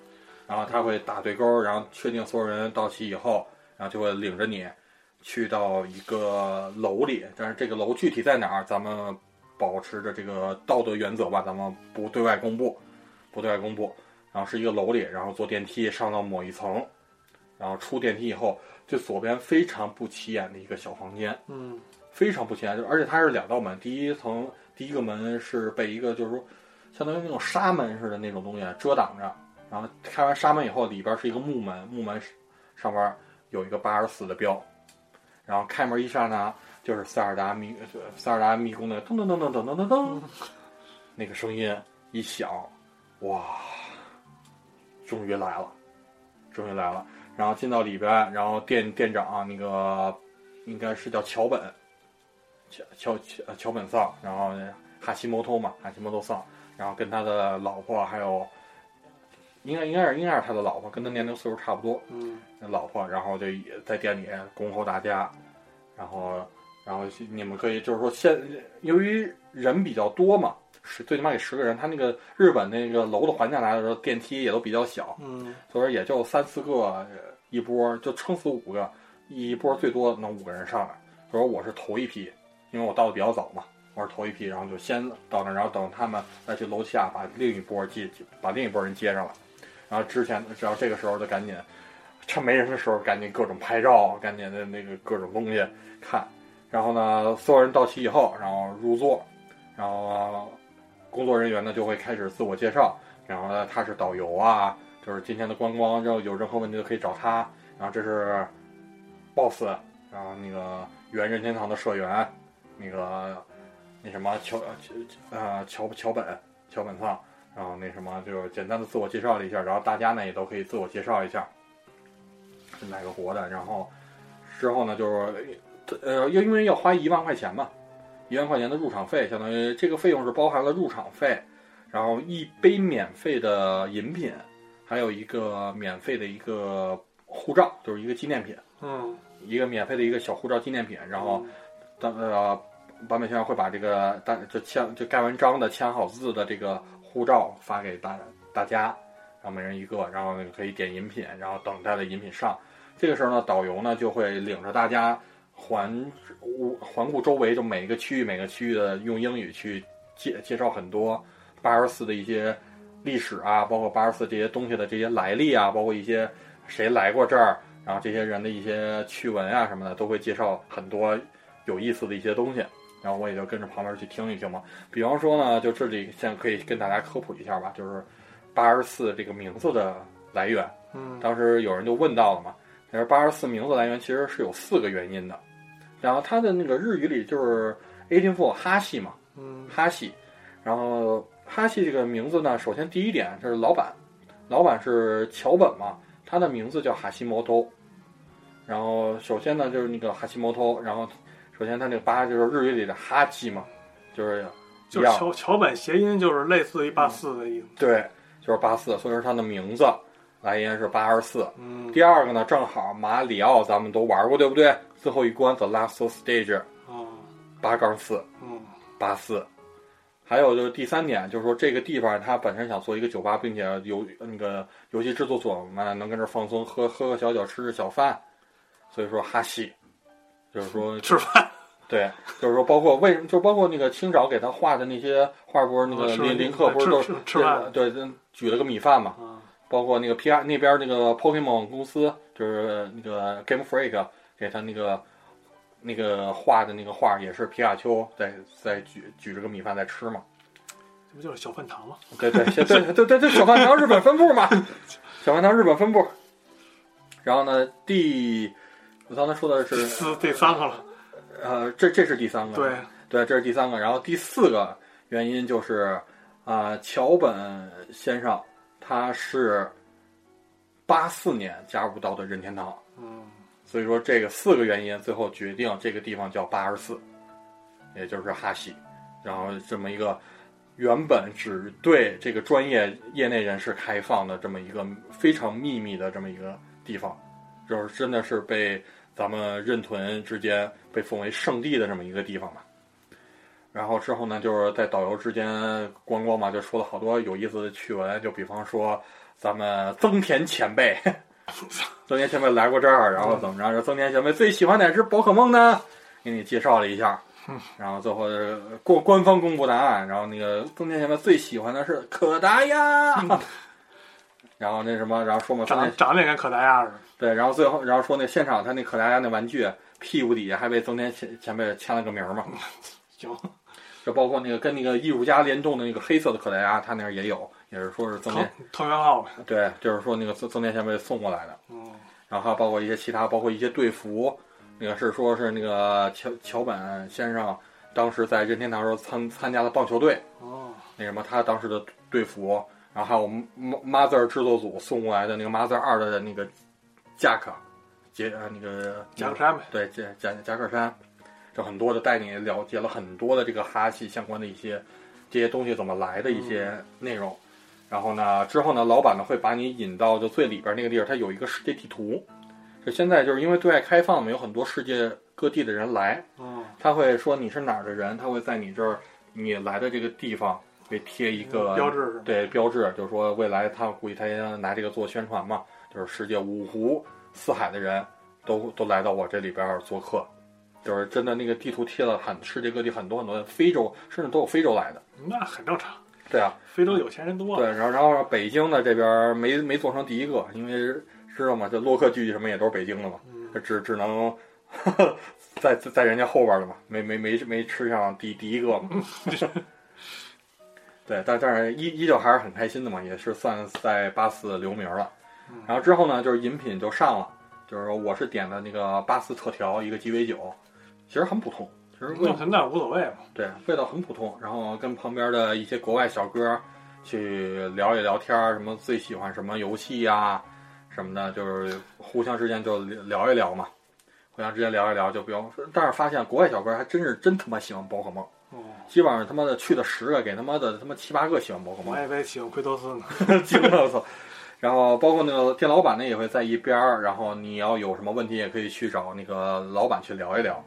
然后他会打对勾，然后确定所有人到齐以后，然后就会领着你去到一个楼里，但是这个楼具体在哪儿，咱们保持着这个道德原则吧，咱们不对外公布，不对外公布。然后是一个楼里，然后坐电梯上到某一层，然后出电梯以后，最左边非常不起眼的一个小房间，嗯非常不起眼，就而且它是两道门，第一层第一个门是被一个就是说相当于那种纱门似的那种东西遮挡着，然后开完纱门以后，里边是一个木门，木门上边有一个八十四的标，然后开门一刹那就是塞尔达迷塞尔达迷宫的噔噔噔噔噔噔噔噔，(laughs) 那个声音一响，哇，终于来了，终于来了。然后进到里边，然后店店长那个应该是叫桥本，桥桥桥桥本丧，然后哈西摩托嘛，哈西摩托丧，然后跟他的老婆还有，应该应该是应该是他的老婆，跟他年龄岁数差不多，嗯。那老婆，然后就也在店里恭候大家，然后然后你们可以就是说现由于人比较多嘛，十最起码得十个人，他那个日本那个楼的环境来的时候，电梯也都比较小，嗯所以说也就三四个呃一波，就撑死五个，一波最多能五个人上来。所以说我是头一批，因为我到的比较早嘛，我是头一批，然后就先到那儿，然后等他们再去楼下把另一波接，把另一波人接上来。然后之前，只要这个时候就赶紧，趁没人的时候赶紧各种拍照，赶紧的那个各种东西看。然后呢，所有人到齐以后，然后入座，然后工作人员呢就会开始自我介绍，然后呢他是导游啊，就是今天的观光，然后有任何问题都可以找他。然后这是 boss，然后那个原任天堂的社员，那个那什么桥呃桥桥本桥本丧，然后那什么就是简单的自我介绍了一下，然后大家呢也都可以自我介绍一下是哪个国的，然后之后呢就是呃因为要花一万块钱嘛，一万块钱的入场费，相当于这个费用是包含了入场费，然后一杯免费的饮品，还有一个免费的一个护照，就是一个纪念品，嗯一个免费的一个小护照纪念品，然后当呃，版本先生会把这个大就签就盖完章的签好字的这个护照发给大大家，然后每人一个，然后那个可以点饮品，然后等待的饮品上。这个时候呢，导游呢就会领着大家环环顾周围，就每个区域每个区域的用英语去介介绍很多八十四的一些历史啊，包括八十四这些东西的这些来历啊，包括一些谁来过这儿，然后这些人的一些趣闻啊什么的，都会介绍很多有意思的一些东西。然后我也就跟着旁边去听一听嘛。比方说呢，就这里现在可以跟大家科普一下吧，就是八十四这个名字的来源。嗯当时有人就问到了嘛，但是八十四名字来源其实是有四个原因的。然后他的那个日语里就是 eighteen four 哈系嘛，嗯哈系。然后哈系这个名字呢，首先第一点就是老板，老板是桥本嘛，他的名字叫哈西摩托。然后首先呢就是那个哈西摩托，然后首先他那个八就是日语里的哈基嘛，就是就桥桥本谐音就是类似于八四的意思。对，就是八四，所以说他的名字来源是八十四。嗯第二个呢，正好马里奥咱们都玩过，对不对？最后一关 The Last Stage 哦八杠四嗯八四。还有就是第三点，就是说这个地方它本身想做一个酒吧，并且游那个游戏制作所们能跟这儿放松，喝喝个小酒，吃吃小饭，所以说哈西，就是说 (laughs) 吃饭。对，就是说包括为什么，就包括那个清早给他画的那些画，不是那个林林克不是都吃吃吃饭。对对举了个米饭嘛，啊。包括那个 P R 那边那个 Pokemon 公司，就是那个 Game Freak 给他那个那个画的那个画，也是皮卡丘在在举举着个米饭在吃嘛。这不就是小饭堂吗？对对对对对小饭堂日本分部嘛，(laughs) 小饭堂日本分部。然后呢，第我刚才说的是四第三个了。呃，这这是第三个，对，对，这是第三个。然后第四个原因就是，啊、桥本先生他是八四年加入到的任天堂，嗯所以说这个四个原因最后决定这个地方叫八十四，也就是哈西。然后这么一个原本只对这个专业业内人士开放的这么一个非常秘密的这么一个地方，就是真的是被咱们任屯之间被奉为圣地的这么一个地方吧。然后之后呢，就是在导游之间观光嘛，就说了好多有意思的趣闻，就比方说咱们增田前辈，(laughs) 增田前辈来过这儿，然后怎么着？曾田前辈最喜欢哪只宝可梦呢？给你介绍了一下，然后最后过官官方公布答案，然后那个曾田前辈最喜欢的是可达鸭，(laughs) 然后那什么，然后说嘛，长长得也跟可达鸭似的。对，然后最后然后说那现场他那可达鸭那玩具屁股底下还被曾田前前辈签了个名儿嘛，行，就包括那个跟那个艺术家联动的那个黑色的可达鸭，他那儿也有，也是说是增藤田藤原浩呗。对，就是说那个增增田前辈送过来的。嗯然后还有包括一些其他，包括一些队服，那个是说是那个桥桥本先生当时在任天堂时候参参加了棒球队，哦那什么他当时的队服，然后还有 Mother 制作组送过来的那个 Mother 二的那个夹克，杰呃那个夹克衫呗。对夹夹夹克衫，就很多的带你了解了很多的这个哈气相关的一些这些东西怎么来的一些内容。然后呢，之后呢，老板呢会把你引到就最里边那个地儿，它有一个世界地图。就现在就是因为对外开放嘛，有很多世界各地的人来，嗯他会说你是哪儿的人，他会在你这儿你来的这个地方给贴一个标志？对标志，就是说未来他估计他也拿这个做宣传嘛，就是世界五湖四海的人都都来到我这里边儿做客，就是真的那个地图贴了很世界各地很多很多非洲，甚至都有非洲来的。那很正常。对啊，非洲有钱人多。对，然后然后北京的这边儿没没做成第一个，因为知道吗，这洛克剧什么也都是北京的嘛，嗯只只能 (laughs) 在在在人家后边了嘛，没没没没吃上第第一个嘛。(laughs) 对，但但是依依旧还是很开心的嘛，也是算在八四留名了。然后之后呢，就是饮品就上了，就是说我是点的那个八四特调一个鸡尾酒，其实很普通，其实味那那无所谓嘛。对味道很普通。然后跟旁边的一些国外小哥去聊一聊天儿，什么最喜欢什么游戏呀、什么的，就是互相之间就聊一聊嘛，互相之间聊一聊就不用。但是发现国外小哥还真是真他妈喜欢宝可梦，哦，基本上他妈的去的十个，给他妈的他妈七八个喜欢宝可梦我。还以为喜欢奎托斯呢。(laughs) 惊了，我操！然后包括那个店老板呢，也会在一边儿。然后你要有什么问题，也可以去找那个老板去聊一聊。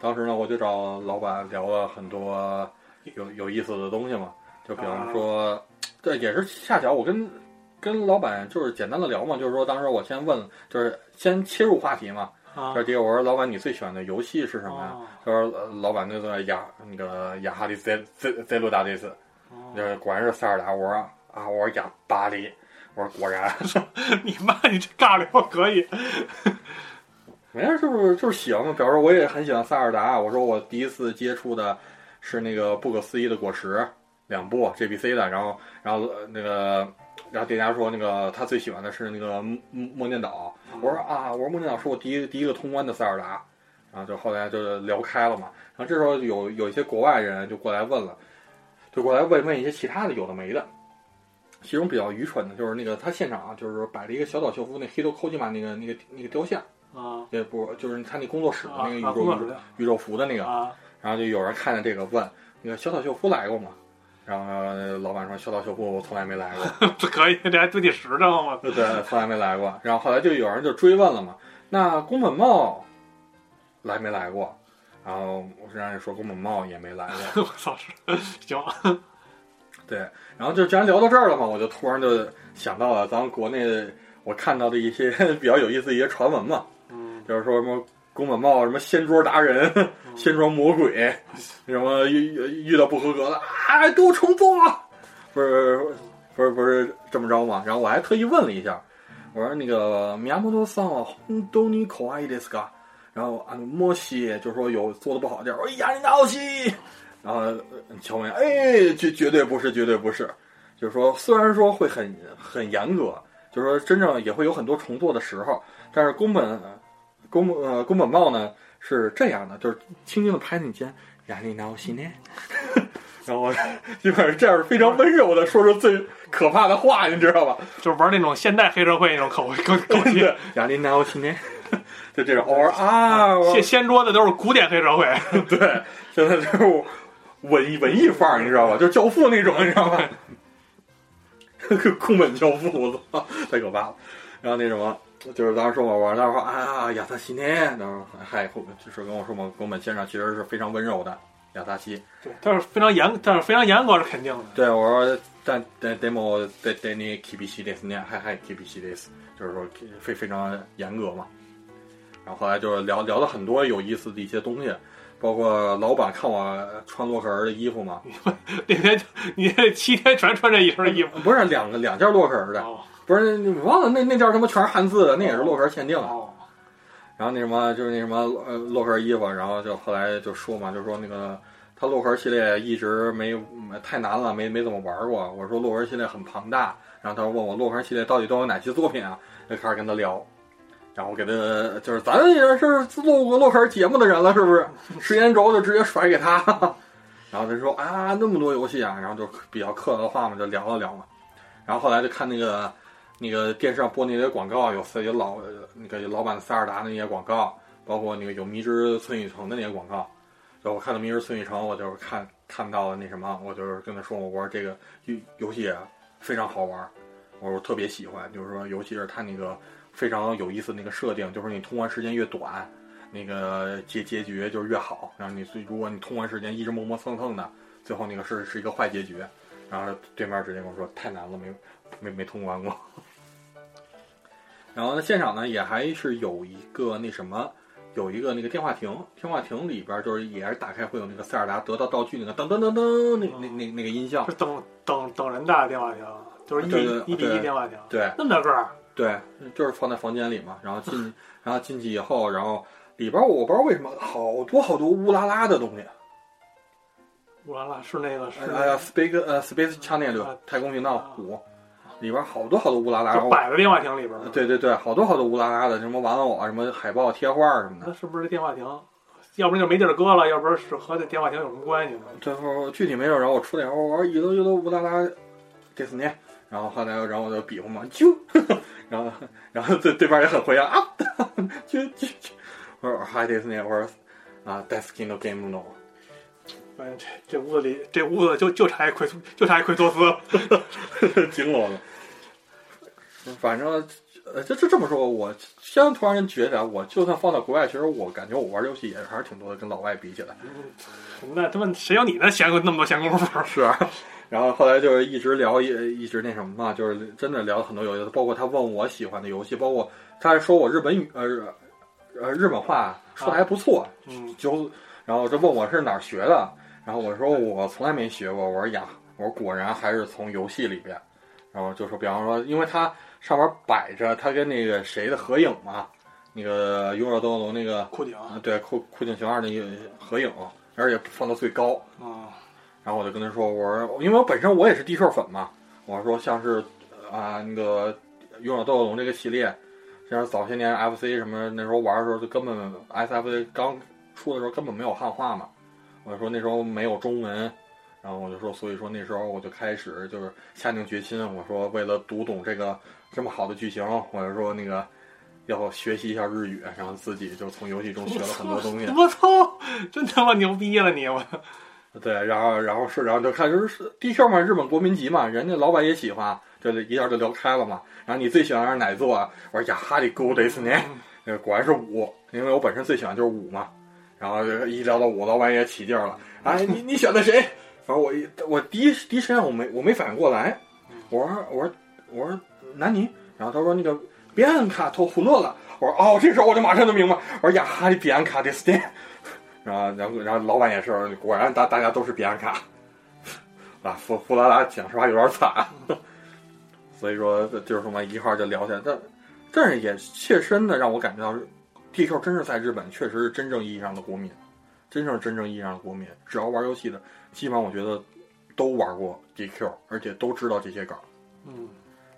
当时呢，我就找老板聊了很多有有意思的东西嘛。就比方说，对，也是恰巧我跟跟老板就是简单的聊嘛，就是说当时我先问，就是先切入话题嘛。啊这第一个我说老板你最喜欢的游戏是什么呀？哦他说呃老板那个雅那个雅哈利塞塞塞鲁达迪斯，哦这果然是塞尔达。我说啊，我说雅巴黎，我说果然，(laughs) 你妈，你这尬聊可以。没事，就是就是喜欢嘛。表示我也很喜欢塞尔达。我说我第一次接触的是那个不可思议的果实两部 GBC 的，然后然后呃那个然后店家说那个他最喜欢的是那个梦梦见岛。我说啊，我说梦见岛是我第一第一个通关的塞尔达。然后就后来就聊开了嘛。然后这时候有有一些国外人就过来问了，就过来问问一些其他的有的没的。其中比较愚蠢的就是那个他现场啊就是摆了一个小岛秀夫那黑头 Kojima 那个那个那个雕像。啊也不就是他那工作室的啊那个宇宙、宇宙服的那个，啊！然后就有人看见这个问那个小岛秀夫来过吗？然后呃老板说小岛秀夫我从来没来过，(laughs) 这可以，这还自己实证吗？对对，从来没来过。然后后来就有人就追问了嘛，那宫本茂来没来过？然后我让人说宫本茂也没来过。(laughs) 我操，是行，(laughs) 对，然后就既然聊到这儿了嘛，我就突然就想到了咱们国内我看到的一些比较有意思的一些传闻嘛。嗯，就是说什么宫本茂什么掀桌达人、(laughs) 掀桌魔鬼，什么遇遇遇到不合格的啊，给我重做，不是不是不是这么着嘛？然后我还特意问了一下，我说那个宮本さんは本当に可愛いですか？然后啊，莫西就说有做的不好的地儿，我说亚历奥西，然后呃乔文哎，绝绝对不是，绝对不是，就是说虽然说会很很严格，就是说真正也会有很多重做的时候，但是宫本 宫呃宫本茂呢是这样的，就是轻轻的拍你肩，亚历奥西呢，然后 (laughs) 基本上这样非常温柔的说出最可怕的话，你知道吧？就是玩那种现代黑社会那种口口口气。对，亚历奥西呢，就这种偶尔啊，掀掀桌子都是古典黑社会，(laughs) 对，现在就是文艺文艺范儿，你知道吧？就是教父那种，你知道吧？(laughs) 宫本教父，我操，太可怕了。然后那什么，就是当时说我玩，当时说啊，亚萨西呢，然后还就是跟我说嘛，宫本先生其实是非常温柔的，亚萨西。对，但是非常严，但是非常严格是肯定的。对我说，但但 demo 对对你 keep 系列呢，还还 keep 系列，就是说非非常严格嘛。然后后来就是聊聊了很多有意思的一些东西，包括老板看我穿洛克人的衣服嘛，(laughs) 那天就你这七天全穿这一身衣服。不是两个两件洛克人的，哦不是你忘了那那件他妈全是汉字的，那也是洛克限定然后那什么就是那什么呃洛克衣服，然后就后来就说嘛，就说那个他洛克系列一直没嗯太难了，没没怎么玩过。我说洛克系列很庞大，然后他问我洛克系列到底都有哪些作品啊？就开始跟他聊。然后我给他就是咱也是录过洛克人节目的人了，是不是？时间轴就直接甩给他，(laughs) 然后他说啊那么多游戏啊，然后就比较客套话嘛，就聊了聊嘛。然后后来就看那个那个电视上播那些广告，有有老那个老版塞尔达那些广告，包括那个有迷之村雨城的那些广告。就我看到迷之村雨城，我就是看看到了那什么，我就是跟他说，我说这个游游戏非常好玩，我说特别喜欢，就是说尤其是它那个非常有意思那个设定，就是你通关时间越短，那个结结局就是越好。然后你最如果你通关时间一直磨磨蹭蹭的，最后那个是是一个坏结局。然后对面直接跟我说太难了，没没没通关过。然后呢，现场呢也还是有一个那什么，有一个那个电话亭，电话亭里边就是也是打开会有那个塞尔达得到道具那个噔噔噔噔那那那那个音效是。等等等人大的电话亭，就是一一比一电话亭，对那么大个儿，对，就是放在房间里嘛。然后进 (laughs) 然后进去以后，然后里边我不知道为什么好多好多乌拉拉的东西。乌拉拉是那个是哎呀，Space 呃 Space Channel 太空频道五里边好多好多乌拉拉，然就后摆在电话亭里边。对对对，好多好多乌拉拉的，什么玩偶啊，什么海报、贴画什么的那。是不是这电话亭？要不然就没地儿搁了，要不然是和这电话亭有什么关系呢？最后具体没有，然后我出来以后，我说一楼一楼乌拉拉，迪斯尼，然后后来然后我就比划嘛，啾，(laughs) 然后然后对对面也很回应啊，(laughs) 啾啾啾，我说嗨迪士尼，我说啊 d e s k i n o Game No，反正这这屋子里，这屋子就就差一奎就差一奎托斯了。(laughs) 惊了我了。反正呃，就就这么说，我现在突然觉得，我就算放到国外，其实我感觉我玩游戏也还是挺多的，跟老外比起来。那他妈谁有你那闲那么多闲工夫？是啊，(laughs) 然后后来就是一直聊，一一直那什么嘛，就是真的聊很多游戏，包括他问我喜欢的游戏，包括他还说我日本语呃呃日本话说的还不错，嗯就然后就问我是哪儿学的，然后我说我从来没学过，我说呀，我说果然还是从游戏里边，然后就说比方说，因为它上面摆着他跟那个谁的合影嘛，那个勇者斗恶龙那个库顶啊对酷酷警熊二那个合影，而且放到最高，啊。然后我就跟他说，我说因为我本身我也是地兽粉嘛，我说像是啊、那个勇者斗恶龙这个系列，像是早些年 FC 什么那时候玩的时候，就根本 SFC 刚出的时候根本没有汉化嘛，我就说那时候没有中文，然后我就说，所以说那时候我就开始就是下定决心，我说为了读懂这个这么好的剧情，我就说那个要学习一下日语，然后自己就从游戏中学了很多东西。我操，真他妈牛逼了你我！对，然后然后是，然后就看就是 DQ 嘛，日本国民级嘛，人家老板也喜欢，这一下就聊开了嘛。然后你最喜欢是哪座啊？我说呀哈利 good is n 呃，果然是五，因为我本身最喜欢就是五嘛。然后一聊到五，老板也起劲儿了。哎，你你选的谁？(laughs) 反正我一我第一第一时间我没我没反应过来，我说我说我说南尼，然后他说那个比安卡托胡诺了。我说哦，这时候我就马上就明白，我说呀哈利比安卡的斯蒂然后，然后，然后老板也是，果然大大家都是比安卡，(laughs) 啊，弗弗拉达讲实话有点惨，(laughs) 所以说就是说嘛，一块儿就聊起来，但但是也切身的让我感觉到，DQ 真是在日本确实是真正意义上的国民，真正真正意义上的国民，只要玩游戏的，基本上我觉得都玩过 DQ，而且都知道这些梗。嗯。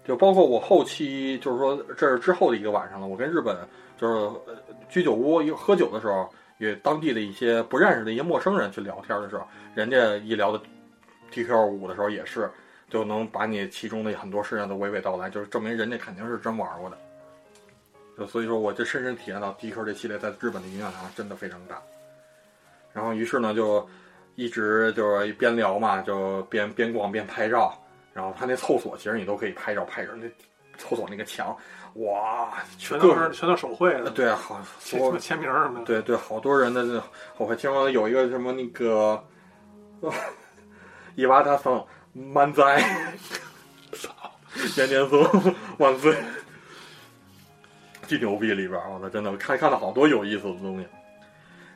就包括我后期，就是说这是之后的一个晚上了，我跟日本就是居酒屋喝酒的时候，与当地的一些不认识的一些陌生人去聊天的时候，人家一聊的 TQ 五的时候也是，就能把你其中的很多事情都娓娓道来，就是证明人家肯定是真玩过的。就所以说，我就深深体验到 DQ 这系列在日本的影响上真的非常大。然后于是呢，就一直就是边聊嘛，就边边逛边拍照。然后他那厕所其实你都可以拍照，拍着那厕所那个墙，哇，全都是全都手绘的，对啊，好，签什么签名什么的。对对，好多人的这，我还听说有一个什么那个，伊娃他桑满载，操，(laughs) 年年松万岁，巨牛逼里边儿，我操，真的看看到好多有意思的东西。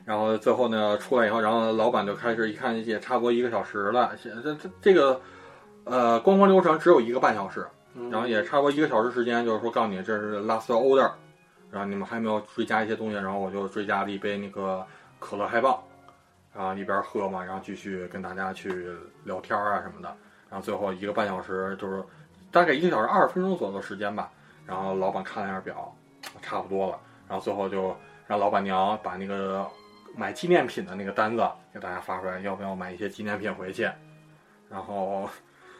然后最后呢，出来以后，然后老板就开始一看，也差不多一个小时了，这这这个。呃，官方流程只有一个半小时，然后也差不多一个小时时间，就是说告诉你这是 last order，然后你们还没有追加一些东西，然后我就追加了一杯那个可乐嗨棒，然后一边喝嘛，然后继续跟大家去聊天啊什么的，然后最后一个半小时就是大概一个小时二十分钟左右的时间吧，然后老板看了一下表，差不多了，然后最后就让老板娘把那个买纪念品的那个单子给大家发出来，要不要买一些纪念品回去，然后。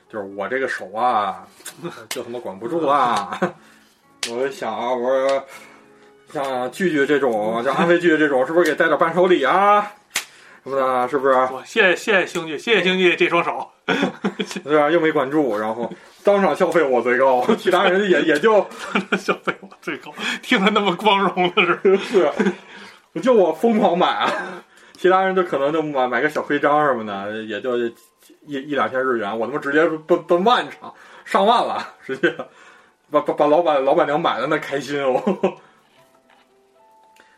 就是我这个手啊，(laughs) 就他妈管不住啊！(laughs) 我就想啊，我说像聚聚这种，像安飞聚聚这种，是不是给带点伴手礼啊？什么的，是不是？我谢谢谢谢兄弟，谢谢兄弟这双手，(laughs) 对啊，又没管住，然后当场消费我最高，其他人也也就消费我最高，听着那么光荣的是是，就我疯狂买啊，其他人就可能就买买个小徽章什么的，也就。一一两千日元，我他妈直接奔奔万场上万了，直接把把把老板老板娘买的那开心哦。(laughs)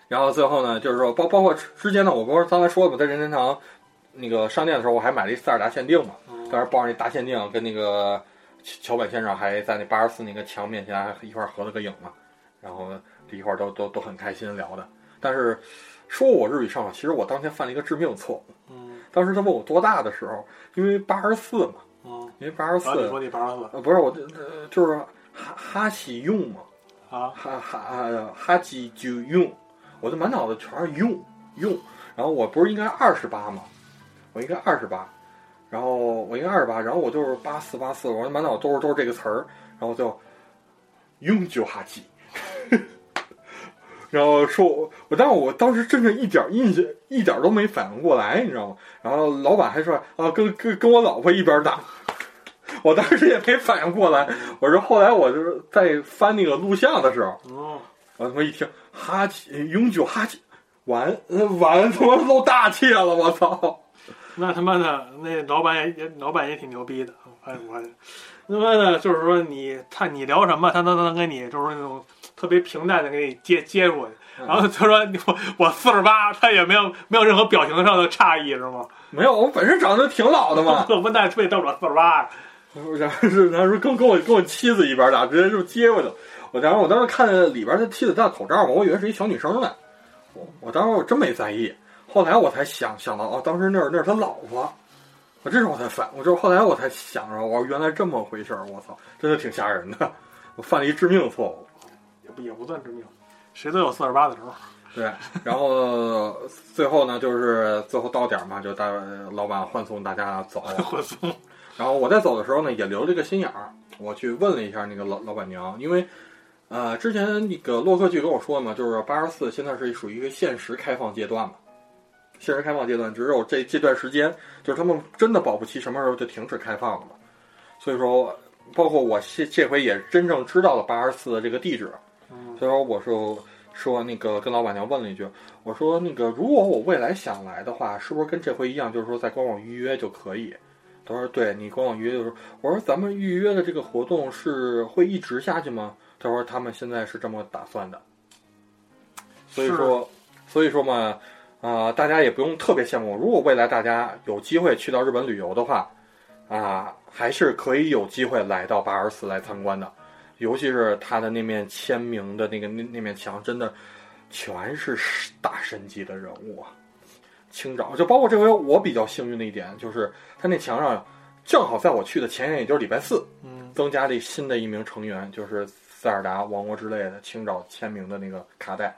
然后最后呢，就是说包包括之间呢，我不是刚才说了嘛，在任天堂那个商店的时候，我还买了一塞尔达限定嘛，当时抱着那大限定，跟那个桥本先生还在那八十四那个墙面前还一块合了个影嘛，然后这一块都都都很开心聊的。但是说我日语上手，其实我当天犯了一个致命错误。嗯，当时他问我多大的时候，因为八十四嘛，嗯，因为八十四，你说你八十四，呃，不是我，呃，就是哈哈喜用嘛，啊，哈哈哈吉就用，我就满脑子全是用用，然后我不是应该二十八吗？我应该二十八，然后我应该二十八，然后我就是八四八四，我满脑子都是都是这个词儿，然后就用就哈吉。然后说我，我但是我当时真的一点印象，一点都没反应过来，你知道吗？然后老板还说啊，跟跟跟我老婆一边打，(laughs) 我当时也没反应过来。我说后来我就是在翻那个录像的时候，哦，我他妈一听哈气永久哈气，完完他妈露大气了，我操！那他妈的，那老板也也老板也挺牛逼的，我我发现，他妈的，就是说你他你聊什么，他都能跟你就是那种特别平淡的给你接接过去。然后他说我我四十八，他也没有没有任何表情上的诧异是吗？没有，我本身长得挺老的嘛。(laughs) 我问他为到了四十八，然后是然后说跟跟我跟我妻子一边大，直接就接过去了。我然后我当时看里边他妻子戴口罩嘛，我以为是一小女生呢。我我当时我真没在意，后来我才想想到哦，当时那是那是他老婆。我这时候我才反，我就后来我才想着，我原来这么回事儿，我操，真的挺吓人的。我犯了一致命错误，也不算致命，谁都有四十八的时候。对，然后最后呢，就是最后到点嘛，就大老板欢送大家走。(laughs) 欢送。然后我在走的时候呢，也留了一个心眼儿，我去问了一下那个老老板娘，因为，呃，之前那个洛克剧跟我说嘛，就是八十四现在是属于一个限时开放阶段嘛，限时开放阶段只有这这段时间，就是他们真的保不齐什么时候就停止开放了嘛。所以说，包括我这这回也真正知道了八十四的这个地址，所以说我说。说那个跟老板娘问了一句，我说那个如果我未来想来的话，是不是跟这回一样，就是说在官网预约就可以？他说对你官网预约就是，我说咱们预约的这个活动是会一直下去吗？他说他们现在是这么打算的。所以说，所以说嘛，啊，大家也不用特别羡慕。如果未来大家有机会去到日本旅游的话，啊，还是可以有机会来到八二四来参观的。尤其是他的那面签名的那个那那面墙，真的全是大神级的人物啊！清沼就包括这回我比较幸运的一点，就是他那墙上正好在我去的前天，也就是礼拜四，嗯，增加了新的一名成员，就是塞尔达王国之类的清沼签名的那个卡带。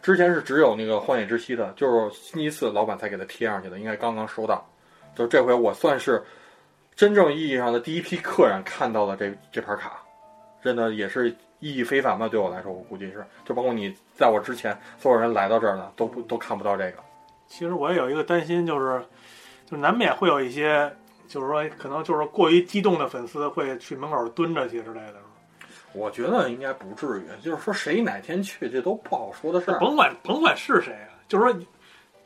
之前是只有那个荒野之息的，就是星期四老板才给他贴上去的，应该刚刚收到。就是这回我算是真正意义上的第一批客人看到了这这盘卡。真的也是意义非凡吧？对我来说，我估计是，就包括你在我之前，所有人来到这儿呢，都不都看不到这个。其实我也有一个担心，就是，就难免会有一些，就是说，可能就是过于激动的粉丝会去门口蹲着去之类的。我觉得应该不至于，就是说谁哪天去，这都不好说的事儿。甭管甭管是谁啊，就是说，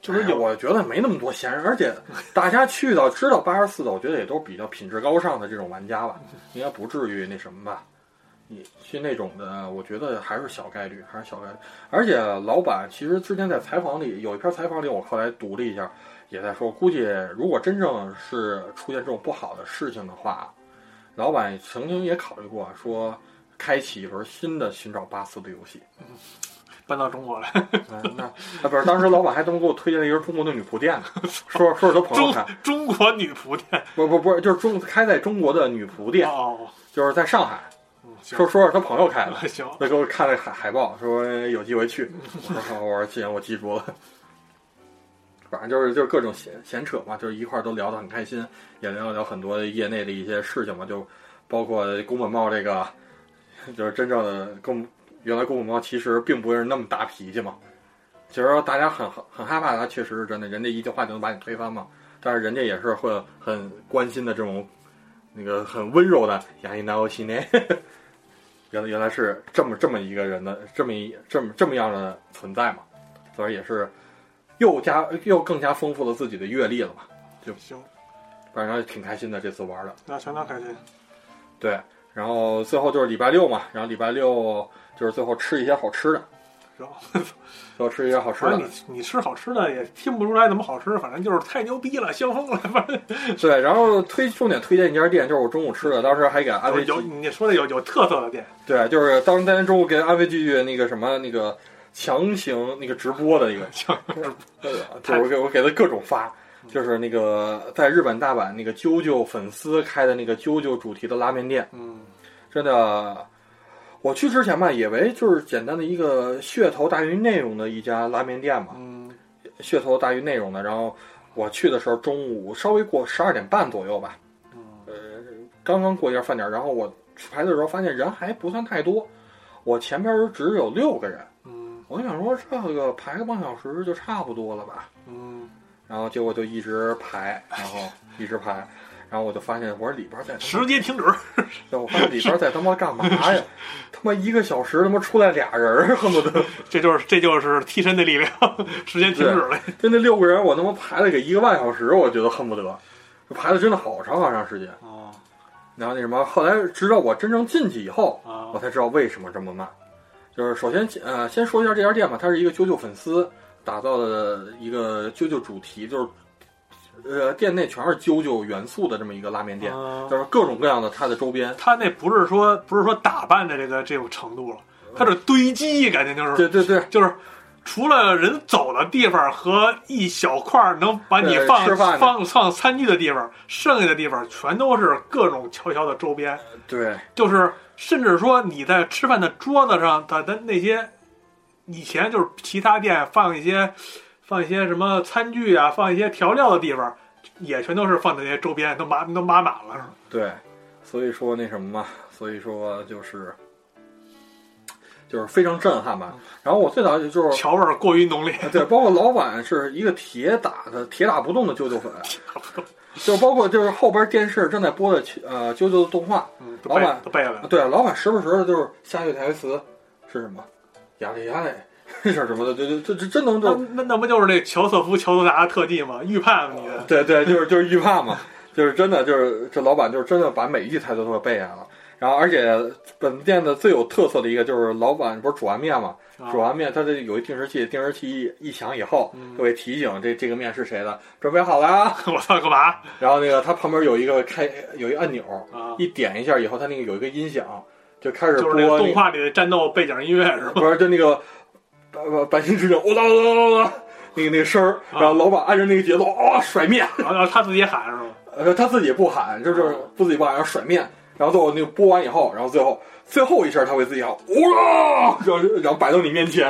就是有，我觉得没那么多闲人，而且大家去到知道八十四的，我觉得也都是比较品质高尚的这种玩家吧，应该不至于那什么吧。你去那种的，我觉得还是小概率，还是小概率。而且老板其实之前在采访里有一篇采访里，我后来读了一下，也在说，估计如果真正是出现这种不好的事情的话，老板曾经也考虑过说，开启一轮新的寻找巴斯的游戏，搬到中国来。那啊不是，当时老板还这么给我推荐了一个中国的女仆店呢，(laughs) 说说是他朋友开。中国女仆店？不不不是，就是中开在中国的女仆店，哦，就是在上海。说说是他朋友开的，(laughs) 行，他给我看了海海报，说有机会去。(laughs) 我说既然我记住了，(laughs) 反正就是就是各种闲闲扯嘛，就是一块儿都聊得很开心，也聊了聊很多业内的一些事情嘛，就包括宫本茂这个，就是真正的宫原来宫本茂其实并不是那么大脾气嘛，其实大家很很害怕他，确实是真的，人家一句话就能把你推翻嘛，但是人家也是会很关心的这种那个很温柔的亚一南西内。原来原来是这么这么一个人的这么一这么这么样的存在嘛，所以也是又加又更加丰富了自己的阅历了嘛，就行，反正挺开心的这次玩的，那相当开心。对，然后最后就是礼拜六嘛，然后礼拜六就是最后吃一些好吃的。多 (laughs) 吃一些好吃的。你你吃好吃的也听不出来怎么好吃，反正就是太牛逼了，香疯了。反正 (laughs) 对，然后推重点推荐一家店，就是我中午吃的，当时还给安飞有你说的有有特色的店。对，就是当天中午给安飞继续那个什么那个强行那个直播的一个，(laughs) 就是我给我给他各种发，就是那个在日本大阪那个啾啾粉丝开的那个啾啾主题的拉面店，嗯，真的。我去之前吧，以为就是简单的一个噱头大于内容的一家拉面店嘛，嗯，噱头大于内容的。然后我去的时候中午稍微过十二点半左右吧，呃，刚刚过一下饭点，然后我去排队的时候发现人还不算太多，我前边只有六个人，嗯，我就想说这个排个半小时就差不多了吧，嗯，然后结果就一直排，然后一直排。然后我就发现，我说里边在他妈时间停止，(laughs) 对，我发现里边在他妈干嘛呀？(laughs) 他妈一个小时他妈出来俩人儿，恨不得 (laughs) 这就是这就是替身的力量，时间停止了。就那六个人，我他妈排了个一个半小时，我觉得恨不得，排的真的好长好长时间。啊然后那什么，后来直到我真正进去以后，啊我才知道为什么这么慢。就是首先呃，先说一下这家店吧，它是一个啾啾粉丝打造的一个啾啾主题，就是呃店内全是啾啾元素的这么一个拉面店，啊就是各种各样的它的周边。它那不是说不是说打扮的这个这种程度了，它是堆积，感觉就是对对对，就是除了人走的地方和一小块儿能把你放放放餐具的地方，剩下的地方全都是各种悄悄的周边，对就是甚至说你在吃饭的桌子上的的那些，以前就是其他店放一些放一些什么餐具啊，放一些调料的地方，也全都是放在那些周边，都码都码满了，是吧？对，所以说那什么嘛，所以说就是就是非常震撼吧。然后我最早也就是调味儿过于浓烈，对，包括老板是一个铁打的铁打不动的啾啾粉，就包括就是后边电视正在播的呃啾啾的动画，嗯，老板都背了。对，老板时不时的就是下句台词是什么，压力压嘞，是什么的，这这这这真能那就那那不就是那乔瑟夫乔多达的特技吗？预判你的，对对，就是就是预判嘛，就是真的就是这老板就是真的把每一句台词都给背下来了。然后，而且本店的最有特色的一个就是老板不是煮完面嘛，啊煮完面他这有一定时器，定时器一一响以后会提醒这这个面是谁的，准备好了啊。(laughs) 我操，干嘛然后那个他旁边有一个开有一个按钮，啊？一点一下以后，他那个有一个音响就开始就是播那个那个动画里的战斗背景音乐是吧？不是就那个呃百姓之争，我啦啦啦啦啦，那个那个声儿，然后老板按着那个节奏，哦，甩面，然后他自己喊是吗？(laughs) 呃，他自己不喊，就是不自己不喊，然后甩面，然后最后那个播完以后，然后最后最后一声他会自己喊，哇，(laughs) 然后然后摆到你面前，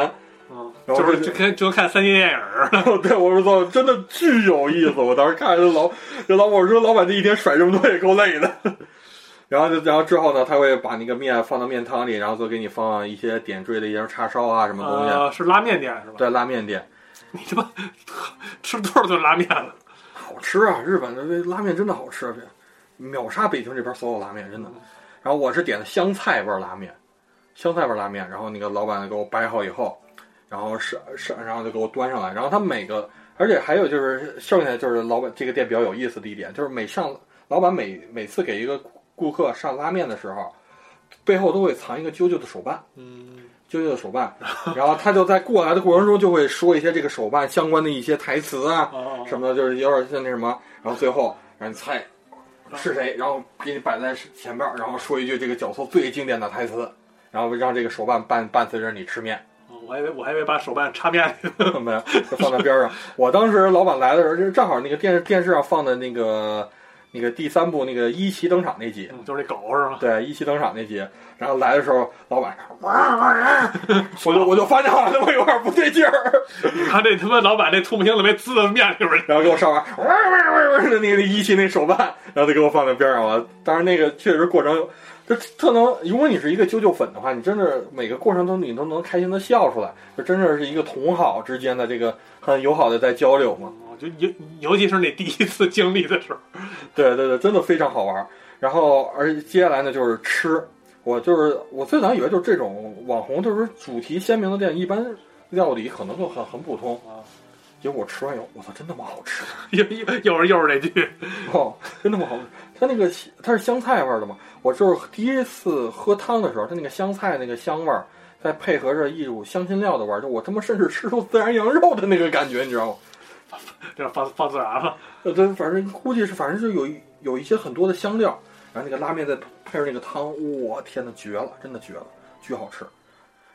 嗯，然后就是就跟就看三 D 电影儿，(laughs) 对我说真的巨有意思，我当时看着老这老我说老板这一天甩这么多也够累的。然后就，然后之后呢，他会把那个面放到面汤里，然后再给你放一些点缀的一些叉烧啊什么东西。呃，是拉面店是吧？对，拉面店你他妈吃多少顿拉面了？好吃啊！日本的这拉面真的好吃，这秒杀北京这边所有拉面，真的。然后我是点的香菜味儿拉面，香菜味儿拉面，然后那个老板给我掰好以后，然后是是，然后就给我端上来。然后他每个，而且还有就是剩下就是老板这个店比较有意思的一点，就是每上老板每每次给一个顾客上拉面的时候，背后都会藏一个啾啾的手办。嗯，啾啾的手办，然后他就在过来的过程中就会说一些这个手办相关的一些台词啊，哦，什么的，就是有点像那什么，然后最后让你猜是谁，然后给你摆在前边，然后说一句这个角色最经典的台词，然后让这个手办伴伴随着你吃面，哦我还以为我还以为把手办插面。(laughs) 没有，就放在边上。我当时老板来的时候，就是正好那个电视电视上放的那个那个第三部那个一期登场那集，嗯，就是那狗是吗？对，一期登场那集，然后来的时候，老板 (laughs) 我就我就发现好像他妈有点不对劲儿，你看这他妈老板这吐沫星子没滋到面里边儿。然后给我上完，哇哇哇哇的那个一期那手办，然后他给我放在边上了。当然那个确实过程，就特能，如果你是一个啾啾粉的话，你真的每个过程中你都能开心的笑出来，就真的是一个同好之间的这个很友好的在交流嘛。哦就尤尤其是那第一次经历的时候，对对对，真的非常好玩。然后而接下来呢就是吃，我就是我最早以为就是这种网红就是主题鲜明的店，一般料理可能就很很普通啊。结果我吃完以后，我操，真他妈好吃！(laughs) 又又又是又是这句，哦，真他妈好吃！它那个它是香菜味儿的嘛，我就是第一次喝汤的时候，它那个香菜那个香味儿，再配合着一股香辛料的味儿，就我他妈甚至吃出孜然羊肉的那个感觉，你知道吗？(laughs) 这放放孜然了。呃，对，反正估计是，反正就有一有一些很多的香料，然后那个拉面再配上那个汤，我天呐，绝了，真的绝了，巨好吃。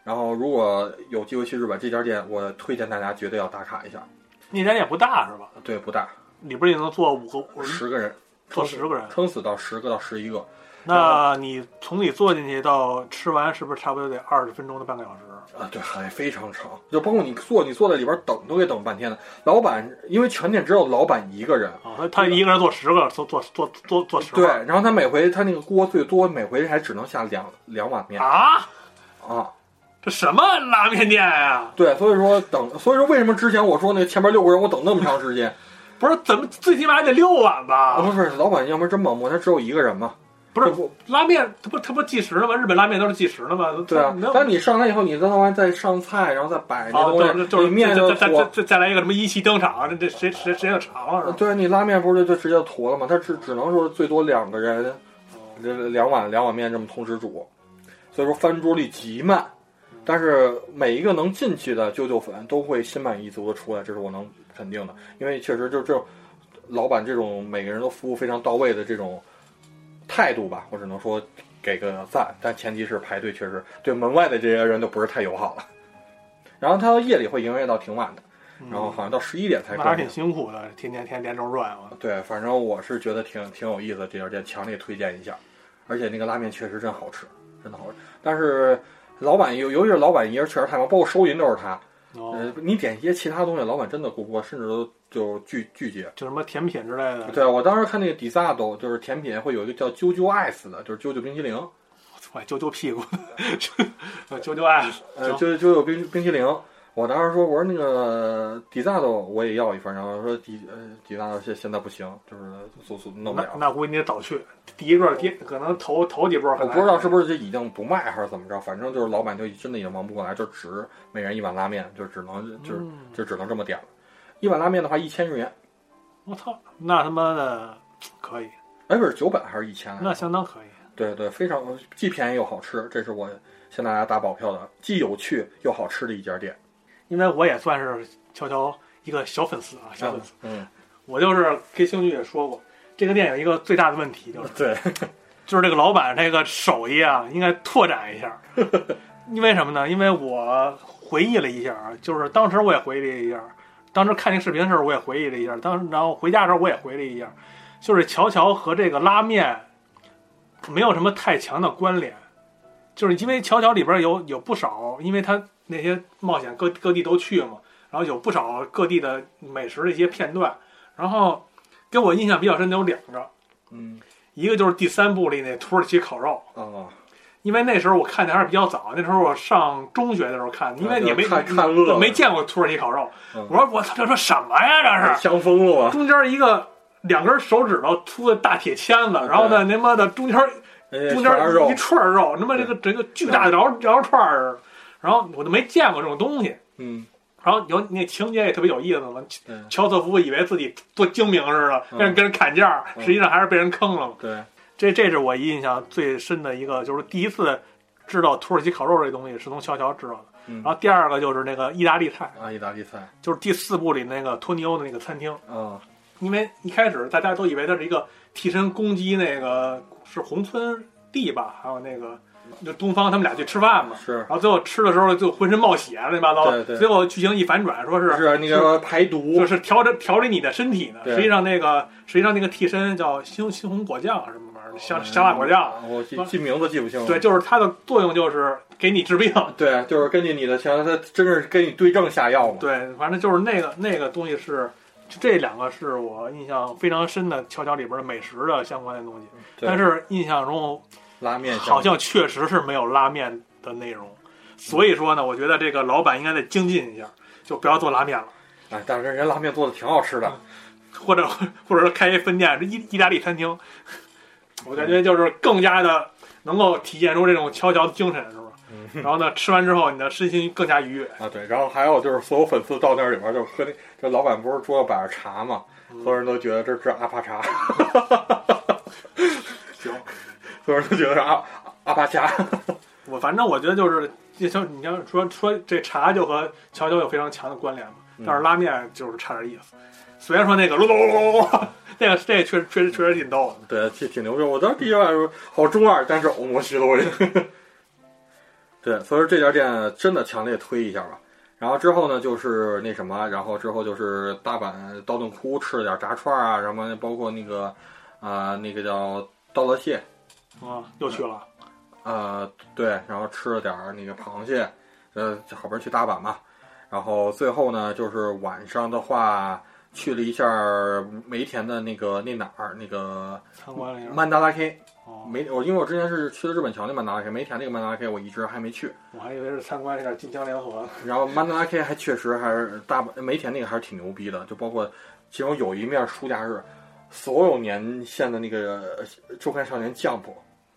然后如果有机会去日本这家店，我推荐大家绝对要打卡一下。那家也不大是吧？对，不大，里边也能坐五个，十个人，坐十个人。撑死到十个到十一个。那你从你坐进去到吃完，是不是差不多得二十分钟到半个小时？啊，对，还非常长，就包括你坐，你坐在里边等都得等半天的。老板因为全店只有老板一个人，啊，他他一个人做十个，做做做做做十个对，然后他每回他那个锅最多每回还只能下两两碗面啊，啊，这什么拉面店呀？对，所以说等，所以说为什么之前我说那前面六个人我等那么长时间，(laughs) 不是怎么最起码得六碗啊，吧？不是，老板要不然真盲目，他只有一个人嘛。不是拉面，它不它不计时的吗？日本拉面都是计时的吗？对啊那，但你上来以后，你再完再上菜，然后再摆这啊，东西，对，就是面就再再来一个什么一期登场，这这谁时时间就长了是吧？对你拉面不是就直接坨了吗？它只只能说最多两个人，两碗两碗面这么同时煮，所以说翻桌率极慢。但是每一个能进去的舅舅粉都会心满意足的出来，这是我能肯定的，因为确实就这种老板这种每个人都服务非常到位的这种态度吧，我只能说给个赞。但前提是排队确实对门外的这些人都不是太友好了。然后他夜里会营业到挺晚的，然后好像到十一点才关那还挺。辛苦的，天天天连轴转啊。对，反正我是觉得挺挺有意思的这家店，强烈推荐一下。而且那个拉面确实真好吃，真的好吃。但是老板由由于是老板一人确实太忙，包括收银都是他。哦，呃，你点一些其他东西，老板真的顾不过，甚至都就拒拒绝。就什么甜品之类的。对我当时看那个 d i s a d o，就是甜品会有一个叫啾啾 ice 的，就是啾啾冰淇淋，我操，啾啾屁股，揪揪爱。呃，啾啾啾啾冰冰淇淋。我当时说，我说那个迪萨的我也要一份，然后说迪呃迪萨多现现在不行，就是速速弄不了。那那估计你得早去，第一波第可能头头几波可能我不知道是不是就已经不卖还是怎么着，反正就是老板就真的已经忙不过来，就只每人一碗拉面，就只能就是嗯就只能这么点了。一碗拉面的话，一千日元，我操，那他妈的可以，哎，不是九百还是一千？那相当可以。对对，非常既便宜又好吃，这是我向大家打保票的，既有趣又好吃的一家店。因为我也算是乔乔一个小粉丝啊，小粉丝。嗯，我就是跟星宇也说过，这个电影一个最大的问题，就是对，就是这个老板这个手艺啊，应该拓展一下。(laughs) 因为什么呢？因为我回忆了一下啊，就是当时我也回忆了一下，当时看那个视频的时候我也回忆了一下，当时然后回家的时候我也回忆了一下，就是乔乔和这个拉面没有什么太强的关联，就是因为乔乔里边有有不少，因为他那些冒险各各地都去嘛，然后有不少各地的美食的一些片段，然后给我印象比较深的有两个，嗯。一个就是第三部里那土耳其烤肉。啊，因为那时候我看的还是比较早，那时候我上中学的时候看的，因为也没看看饿没见过土耳其烤肉。嗯。我说我操，这说什么呀？这是？香疯了吧？中间一个两根手指头粗的大铁签子，然后呢，他妈的中间哎中间一，串肉，他妈这个整个巨大的羊羊肉串儿，然后我都没见过这种东西。嗯，然后有那情节也特别有意思嘛，对乔瑟夫以为自己多精明似的，嗯。跟人跟人砍价，嗯。实际上还是被人坑了嘛。对，这这是我印象最深的一个，就是第一次知道土耳其烤肉这东西是从乔乔知道的。嗯。然后第二个就是那个意大利菜，啊，意大利菜。就是第四部里那个托尼欧的那个餐厅，啊，因为一开始大家都以为它是一个替身攻击那个是红村地吧，还有那个就东方他们俩去吃饭嘛。是然后最后吃的时候就浑身冒血乱七八糟，最后剧情一反转，说是是那个排毒就，是调整调理你的身体呢。实际上那个实际上那个替身叫猩猩红果酱还是什么玩意儿，香香辣果酱。嗯我记记名字记不清了。对，就是它的作用就是给你治病。(laughs) 对，就是根据你的情况，它真是给你对症下药嘛。对，反正就是那个那个东西是，就这两个是我印象非常深的悄悄里边的美食的相关的东西。但是印象中拉面好像确实是没有拉面的内容，所以说呢，我觉得这个老板应该再精进一下，就不要做拉面了，哎，但是人拉面做的挺好吃的。或者或者说开一分店，这意意大利餐厅，我感觉就是更加的能够体现出这种乔乔的精神，是吧？嗯然后呢，吃完之后你的身心更加愉悦。啊，对，然后还有就是所有粉丝到那里边就喝那，这老板不是桌上摆着茶嘛，嗯所有人都觉得这是阿帕茶，(laughs) 行，所有人都觉得是阿阿巴恰。(laughs) 我反正我觉得就是，就像你要说说这茶就和乔乔有非常强的关联嘛，嗯但是拉面就是差点意思。虽然说那个噜噜噜噜噜，那个这确实确实确实挺逗的。对，挺挺牛逼。我当时第一眼说好中二，但是欧摩西多人。(laughs) 对，所以说这家店真的强烈推一下吧。然后之后呢，就是那什么，然后之后就是大阪道顿窟吃了点炸串啊，什么包括那个啊、那个叫刀乐蟹，啊，又去了，呃，对，然后吃了点儿那个螃蟹，呃，好不容易去大阪嘛。然后最后呢，就是晚上的话去了一下梅田的那个那哪儿，那个参观了一下。曼达拉 K，哦，梅我因为我之前是去的日本桥那曼达拉 K，梅田那个曼达拉 K 我一直还没去。我还以为是参观一下金江联合。(laughs) 然后曼达拉 K 还确实还是大阪梅田那个还是挺牛逼的，就包括其中有一面书架是所有年限的那个呃周刊少年 Jump，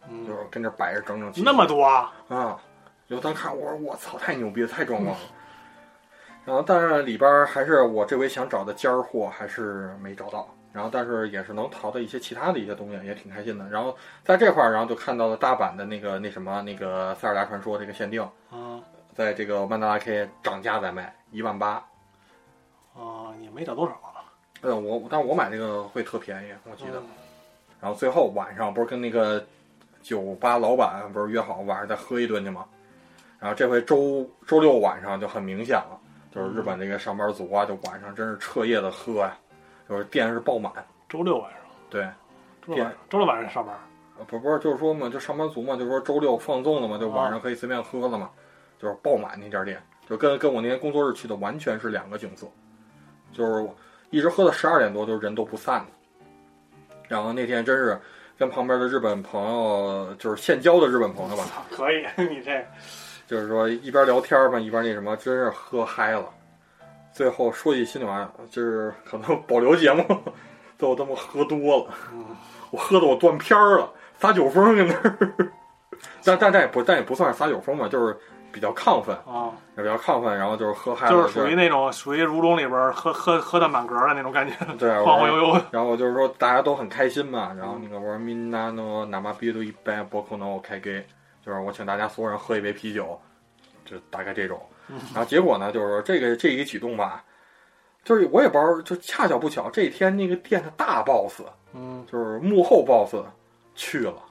嗯就是跟这摆着整整齐齐那么多啊！啊！就当看我说我操太牛逼了，太壮观了。然后但是里边儿还是我这回想找的尖儿货还是没找到。然后但是也是能淘到一些其他的一些东西，也挺开心的。然后在这块儿，然后就看到了大阪的那个那什么那个塞尔达传说这个限定，啊在这个曼达拉 K 涨价在卖一万八。啊，也没涨多少啊。呃，我但是我买这个会特便宜，我记得。嗯然后最后晚上不是跟那个酒吧老板不是约好晚上再喝一顿去吗？然后这回周周六晚上就很明显了，就是日本这个上班族啊，就晚上真是彻夜的喝呀、就是店是爆满。周六晚上，对，周六晚上，周六晚上上班。呃不不是就是说嘛，就上班族嘛，就是说周六放纵了嘛，就晚上可以随便喝了嘛，就是爆满那家店，就跟跟我那天工作日去的完全是两个景色，就是一直喝到十二点多，就是人都不散的。然后那天真是跟旁边的日本朋友，就是现交的日本朋友吧，可以，(laughs) 你这就是说一边聊天吧，一边那什么，真是喝嗨了。最后说句心里话，就是可能保留节目都他妈喝多了，嗯我喝的我断片儿了，撒酒疯跟那儿。(laughs) 但但但也不但也不算是撒酒疯吧，就是比较亢奋，啊，比较亢奋，然后就是喝嗨了，就是属于那种属于如龙里边儿喝喝喝的满格的那种感觉，(laughs) 对，晃晃悠悠。的。然后就是说大家都很开心嘛，然后那个我说 minna no nama biru i b a boko no k g，就是我请大家所有人喝一杯啤酒，就大概这种。然后结果呢，就是说这个这一举动吧，就是我也不知道，就恰巧不巧，这一天那个店的大 boss，嗯。就是幕后 boss 去了，嗯，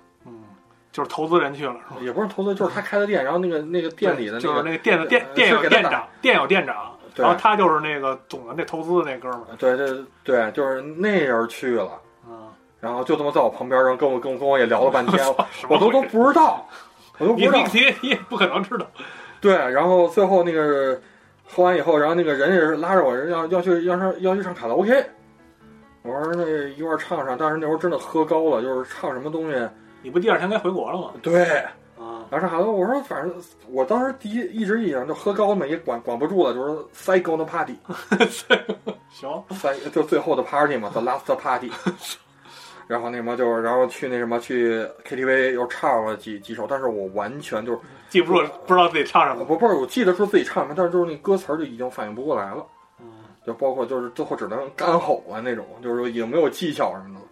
就是投资人去了，是吧？也不是投资，就是他开的店，然后那个那个店里的那个就是那个店的店呃店有店长，店有店长，然后他就是那个总的那投资的那哥们儿。对对对，就是那人去了，嗯，然后就这么在我旁边，然后跟我跟我跟我也聊了半天，我都都不知道，我都不知道你你。不可能知道。对，然后最后那个喝完以后，然后那个人也是拉着我，要要去要上要去唱卡拉 OK。我说那一块儿唱唱，但是那会儿真的喝高了，就是唱什么东西，你不第二天该回国了吗？对，啊，然后唱卡拉 OK，我说反正我当时第一一直印象就喝高了嘛，也管管不住了，就是塞高的 party，(laughs) 行，塞就最后的 party 嘛，the last party。(laughs) 然后那什么就是，然后去那什么去 KTV 又唱了几几首，但是我完全就是记不住，不知道自己唱什么。不不是我记得说自己唱什么，但是就是那歌词儿就已经反应不过来了。嗯，就包括就是最后只能干吼啊那种，就是说也没有技巧什么的，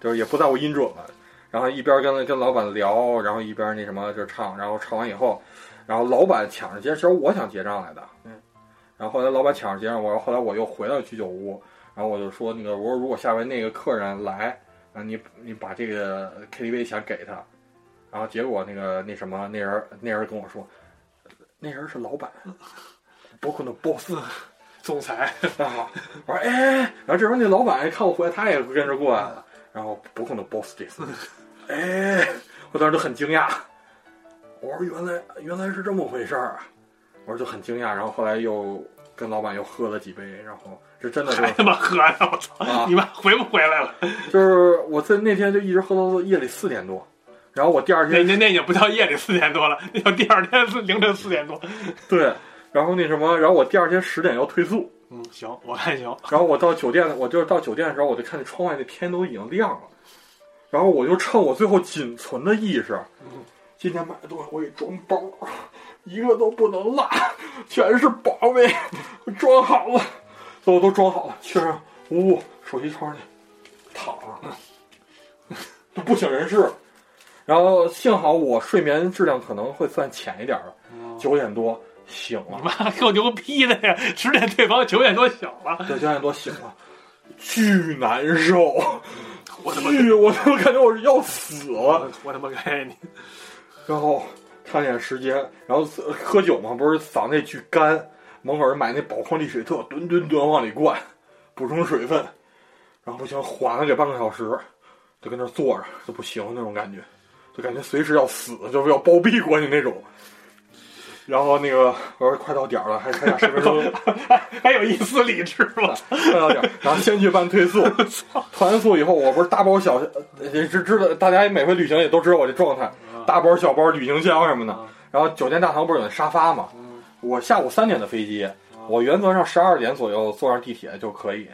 就是也不在乎音准了。然后一边跟跟老板聊，然后一边那什么就唱，然后唱完以后，然后老板抢着结，其实我想结账来的，嗯，然后后来老板抢着结账，我后来我又回到居酒屋，然后我就说那个我说如果下回那个客人来，啊你你把这个 KTV 钱给他，然后结果那个那什么那人那人跟我说，那人是老板，包括那 boss。总裁，啊！我说哎，然后这时候那老板一看我回来，他也跟着过来了，然后不控的 boss 这次，哎，我当时就很惊讶，我说原来原来是这么回事儿啊，我说就很惊讶，然后后来又跟老板又喝了几杯，然后这真的是还他妈喝呢！我操，啊你妈回不回来了？(laughs) 就是我在那天就一直喝到夜里四点多，然后我第二那天那那也不叫夜里四点多了，那叫第二天是凌晨四点多。对，然后那什么，然后我第二天十点要退宿，嗯，行，我看行。然后我到酒店，我就是到酒店的时候，我就看见窗外那天都已经亮了，然后我就趁我最后仅存的意识，今天买的东西我给装包，一个都不能落，全是宝贝，我装好了，所有都装好了，去上呜手机窗去躺着，(laughs) 都不省人事。然后幸好我睡眠质量可能会算浅一点儿，九点多醒了你。妈够牛逼的呀！十点退房，九点多醒了。对，九点多醒了，巨难受，(laughs) 我他妈，巨，我他妈感觉我是要死了。我我他妈该你！然后看见时间，然后喝酒嘛，不是嗓子也巨干，门口人买那宝矿力水特，吨吨吨往里灌，补充水分。然后不行，缓了给半个小时，就跟那儿坐着，就不行那种感觉，就感觉随时要死，就是要暴毙过去那种。然后那个我说快到点儿了，还还俩十分钟，(laughs) 还有一丝理智吗？快到点儿，然后先去办退宿，(laughs) 退完宿以后，我不是大包小，也是知道大家每回旅行也都知道我这状态，大包小包旅行箱什么的。然后酒店大堂不是有那沙发嘛？我下午三点的飞机，我原则上十二点左右坐上地铁就可以。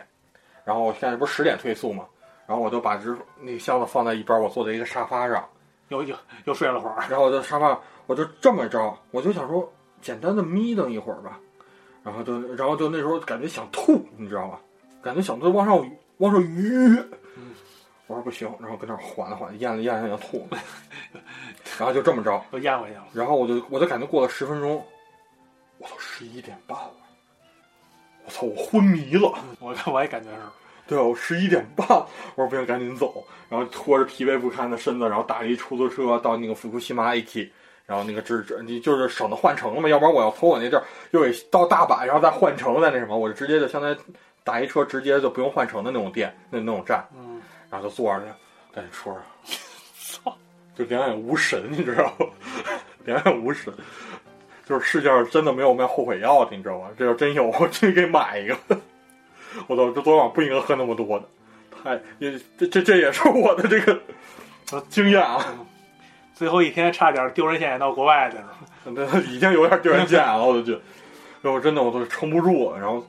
然后我现在不是十点退宿嘛？然后我就把这那个箱子放在一边，我坐在一个沙发上，又又又睡了会儿。然后我在沙发，我就这么着，我就想说简单的眯瞪一会儿吧。然后就然后就那时候感觉想吐，你知道吧？感觉想都往上往上约。我说不行，然后跟那儿缓了缓，咽了咽了咽吐，然后就这么着，(laughs) 又咽回去了。然后我就我就感觉过了十分钟，我操，十一点半了，我操，我昏迷了。我我也感觉是，对，我十一点半，我说不行，赶紧走。然后拖着疲惫不堪的身子，然后打了一出租车到那个福库西马 AK，然后那个只只你就是省得换乘了嘛，要不然我要从我那地儿又得到大阪，然后再换乘再那什么，我就直接就相当于打一车直接就不用换乘的那种店那那种站。嗯。然后就坐着去，赶紧说说，(laughs) 操，就两眼无神，你知道吗？两眼无神，就是世界上真的没有卖后悔药的，你知道吗？这要真有，我真给买一个。我操，这昨晚不应该喝那么多的，太也这这这也是我的这个经验啊。最后一天差点丢人现眼到国外去了，(laughs) 那已经有点丢人现眼了，我都觉得，然后真的我都撑不住了，然后，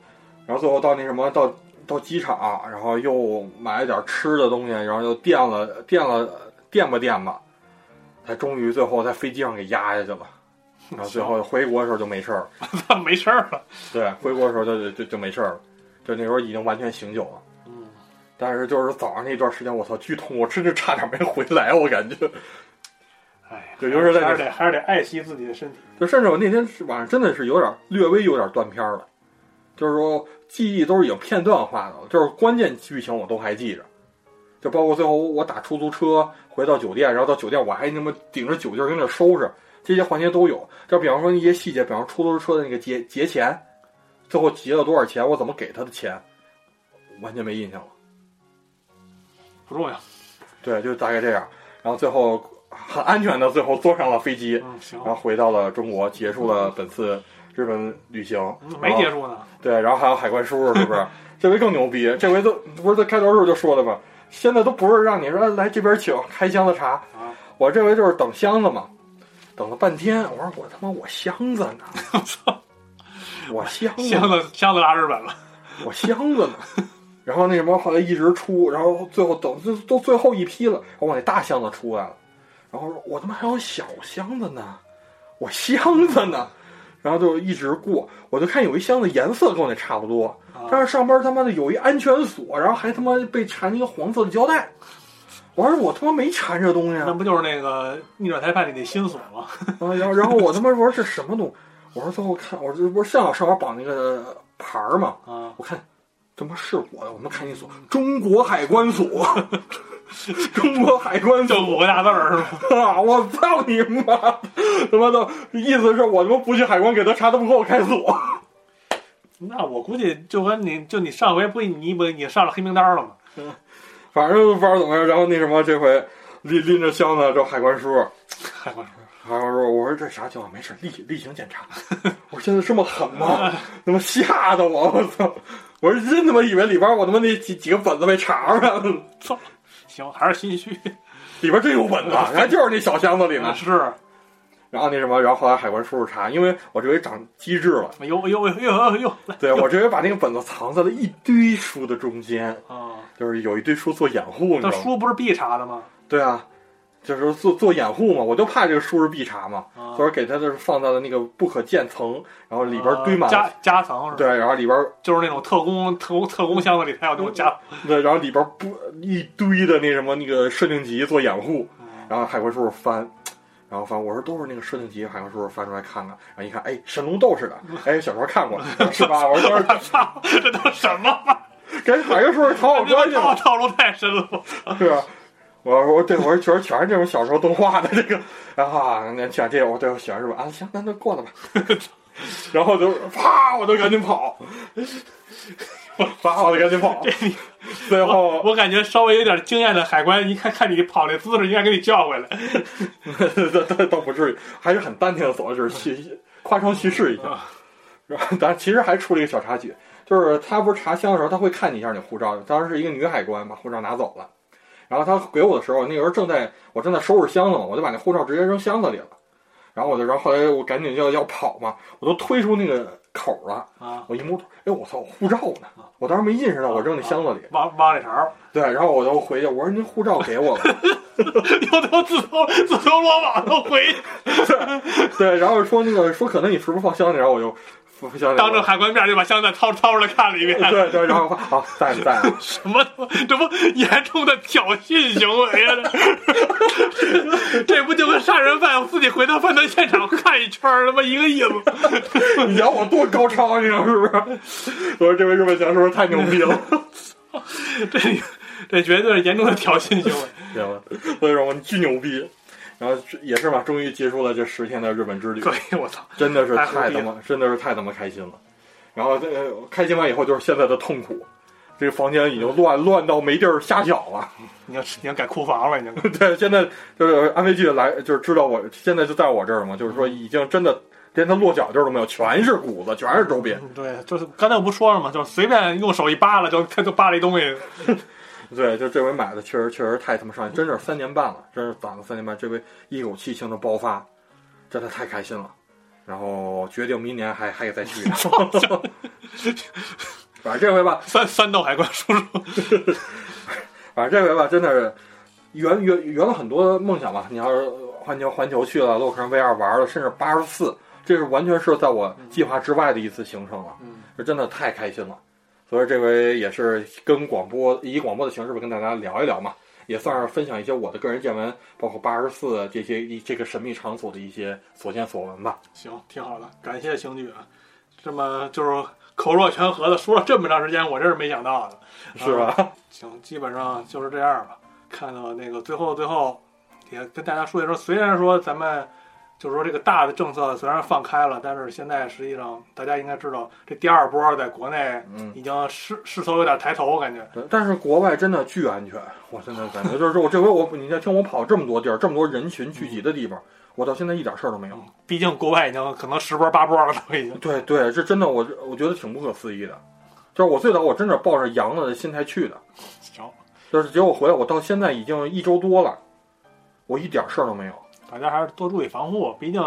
然后最后到那什么到。到机场，然后又买了点吃的东西，然后又垫了垫了垫吧垫吧，才终于最后在飞机上给压下去了。然后最后回国的时候就没事儿，(laughs) 没事儿了。对，回国的时候就就就没事儿了，就那时候已经完全醒酒了。嗯，但是就是早上那段时间，我操，剧痛，我甚至差点没回来，我感觉。哎，就就是在还是得还是得爱惜自己的身体。就甚至我那天晚上真的是有点略微有点断片了。就是说，记忆都是已经片段化的了，就是关键剧情我都还记着，就包括最后我打出租车回到酒店，然后到酒店我还那么顶着酒劲儿跟那收拾，这些环节都有。就比方说一些细节，比方出租车的那个结结钱，最后结了多少钱，我怎么给他的钱，完全没印象了。不重要。对，就大概这样。然后最后很安全的，最后坐上了飞机，然后回到了中国，结束了本次。日本旅行没结束呢，对，然后还有海关叔叔，是不是？(laughs) 这回更牛逼，这回都不是在开头时候就说的吗？现在都不是让你说来这边请开箱子查，我这回就是等箱子嘛，等了半天，我说我他妈我箱子呢？我操，我箱子箱子箱子拉日本了，我箱子呢？然后那什么后来一直出，然后最后等都都最后一批了，我那大箱子出来了，然后说我他妈还有小箱子呢，我箱子呢？然后就一直过，我就看有一箱子颜色跟我那差不多，但是上边他妈的有一安全锁，然后还他妈被缠一个黄色的胶带。我说我他妈没缠这东西啊！那不就是那个逆转裁判里那新锁吗？啊，然后然后我他妈说这什么东？我说最后看，我这不是正好上边绑那个牌儿嘛？啊，我看他妈是我的，我们看一锁，中国海关锁。(laughs) 中国海关就五个大字儿是吗？(laughs) 我操你妈！他妈的，意思是我他妈不去海关给他查，他不给我开锁。那我估计就跟你就你上回不你不你上了黑名单了吗？(laughs) 反正不知道怎么样。然后那什么，这回拎拎着箱子，找海关叔。海关叔，海关叔，我说这啥情况？没事，例例行检查。(laughs) 我说现在这么狠吗？他妈吓得我！我操！我说真他妈以为里边我他妈那几几个本子被查出来了。操！行，还是心虚，里边真有本子，原来就是那小箱子里呢。是，然后那什么，然后后来海关叔叔查，因为我这回长机智了。哎呦哎呦哎呦哎呦！对我这回把那个本子藏在了一堆书的中间啊，就是有一堆书做掩护。那书不是必查的吗？对啊。就是做做掩护嘛，我就怕这个书是必查嘛，所以给他的放到了那个不可见层，然后里边堆满夹夹层，对，然后里边就是那种特工特工特工箱子里才有那种夹，对，然后里边不一堆的那什么那个设定集做掩护，然后海关叔叔翻，然后翻，我说都是那个设定集，海关叔叔翻出来看看，然后一看，哎，神龙斗士的，哎，小时候看过是吧？我说我操，这都什么？跟海关叔叔套好关系了，套路太深了，是吧？我说我对我说全全是这种小时候动画的这个啊，那像这我对我喜欢是吧？啊，行，那就过了吧。(laughs) 然后就啪，我就赶紧跑，啪，我就赶紧跑。最后我感觉稍微有点经验的海关，一看看你跑的姿势，应该给你叫回来。(laughs) 倒倒倒不至于，还是很淡定的走，就是夸张叙事一下。啊然后，但其实还出了一个小插曲，就是他不是查箱的时候，他会看你一下你护照，当时是一个女海关把护照拿走了，然后他给我的时候，那个时候正在我正在收拾箱子嘛，我就把那护照直接扔箱子里了，然后我就，然后后来我赶紧就要要跑嘛，我都推出那个口了，啊，我一摸，哎，我操，护照呢？我当时没意识到我扔那箱子里，挖挖里槽，对，然后我就回去，我说您护照给我了，(laughs) 又都自投自投罗网都回去，(laughs) 对，然后说那个说可能你是不是放箱里，然后我就当着海关面就把箱子掏掏出来看了一遍。对对，然后好在不在？(laughs) 什么？这不严重的挑衅行为呀、这这不就跟杀人犯自己回到犯罪现场看一圈儿，他妈一个意思。(laughs) 你瞧我多高超，你知道是不是？(laughs) 我说这位日本强是不是太牛逼了？这这绝对是严重的挑衅行为。行吧，所以说我巨牛逼。然后也是嘛，终于结束了这十天的日本之旅，(laughs) 可以，我操！真的是太他妈，真的是太他妈开心了。然后这个开心完以后就是现在的痛苦，这个房间已经乱乱到没地儿下脚了。(laughs) 你要你要改库房了，已经。对，现在就是安慰剂来，就是知道我现在就在我这儿嘛，就是说已经真的连他落脚地儿都没有，全是谷子，全是周边。嗯对，就是刚才我不说了嘛？就是随便用手一扒拉，就他就扒了一东西。(laughs) (laughs) 对，就这回买的确实确实太他妈上心，真是三年半了，真是攒了三年半，这回一口气性的爆发，真的太开心了。然后决定明年还还得再去一趟，反正这回吧，三三道海关叔叔，(laughs) 反正这回吧，真的是圆圆圆了很多梦想吧。你要是环球环球去了，洛克人 VR 玩了，甚至八十四，这是完全是在我计划之外的一次行程了，嗯，这真的太开心了。所以这回也是跟广播以广播的形式吧，跟大家聊一聊嘛，也算是分享一些我的个人见闻，包括八十四这些一这个神秘场所的一些所见所闻吧。行，挺好的，感谢星剧啊，这么就是口若悬河的说了这么长时间，我真是没想到的。是吧？行，基本上就是这样吧。看到那个最后最后，也跟大家说一声，虽然说咱们就是说这个大的政策虽然放开了，但是现在实际上大家应该知道，这第二波在国内嗯，已经势势头有点抬头，我感觉。对但是国外真的巨安全，我现在感觉就是我这回我你在听我跑这么多地儿，这么多人群聚集的地方，我到现在一点事儿都没有。毕竟国外已经可能十波八波了，都已经。对对，这真的我我觉得挺不可思议的，就是我最早我真的抱着阳了的心态去的，行，就是结果回来我到现在已经一周多了，我一点事儿都没有。大家还是多注意防护，毕竟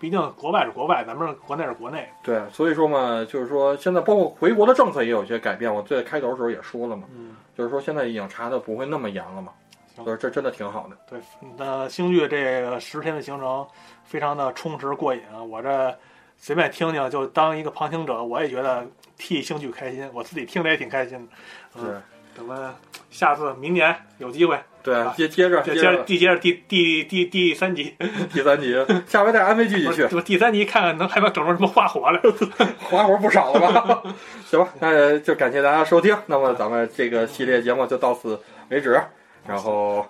毕竟国外是国外，咱们国内是国内。对，所以说嘛，就是说现在包括回国的政策也有一些改变，我最开头的时候也说了嘛，嗯，就是说现在已经查的不会那么严了嘛，行所以这真的挺好的。对，那星剧这个十天的行程非常的充实过瘾啊！我这随便听听，就当一个旁听者，我也觉得替星剧开心，我自己听着也挺开心的。嗯，对咱们下次明年有机会，对啊，接接着接接着第接着第第第第三集，(laughs) 第三集，下回带安慰继续去，(laughs) 我第三集看看能还能整出什么花活来。(laughs) 花活不少了吧？行吧，那就感谢大家收听，那么咱们这个系列节目就到此为止，然后。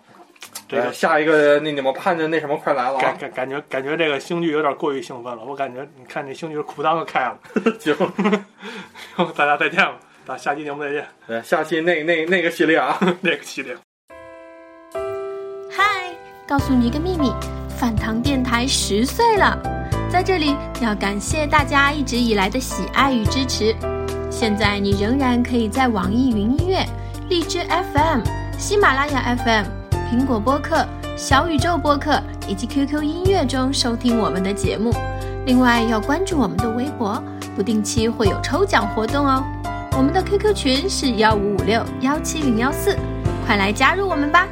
这个呃下一个那你们盼着那什么快来了啊！感感感觉感觉这个星剧有点过于兴奋了，我感觉你看这星剧裤裆都开了。行，大家再见吧，咱下期节目再见，对，下期那那那个系列啊，那个系列。告诉你一个秘密，饭堂电台十岁了，在这里要感谢大家一直以来的喜爱与支持。现在你仍然可以在网易云音乐、荔枝 FM、喜马拉雅 FM、苹果播客、小宇宙播客以及 QQ 音乐中收听我们的节目。另外要关注我们的微博，不定期会有抽奖活动哦。我们的 QQ 群是幺五五六幺七零幺四，快来加入我们吧！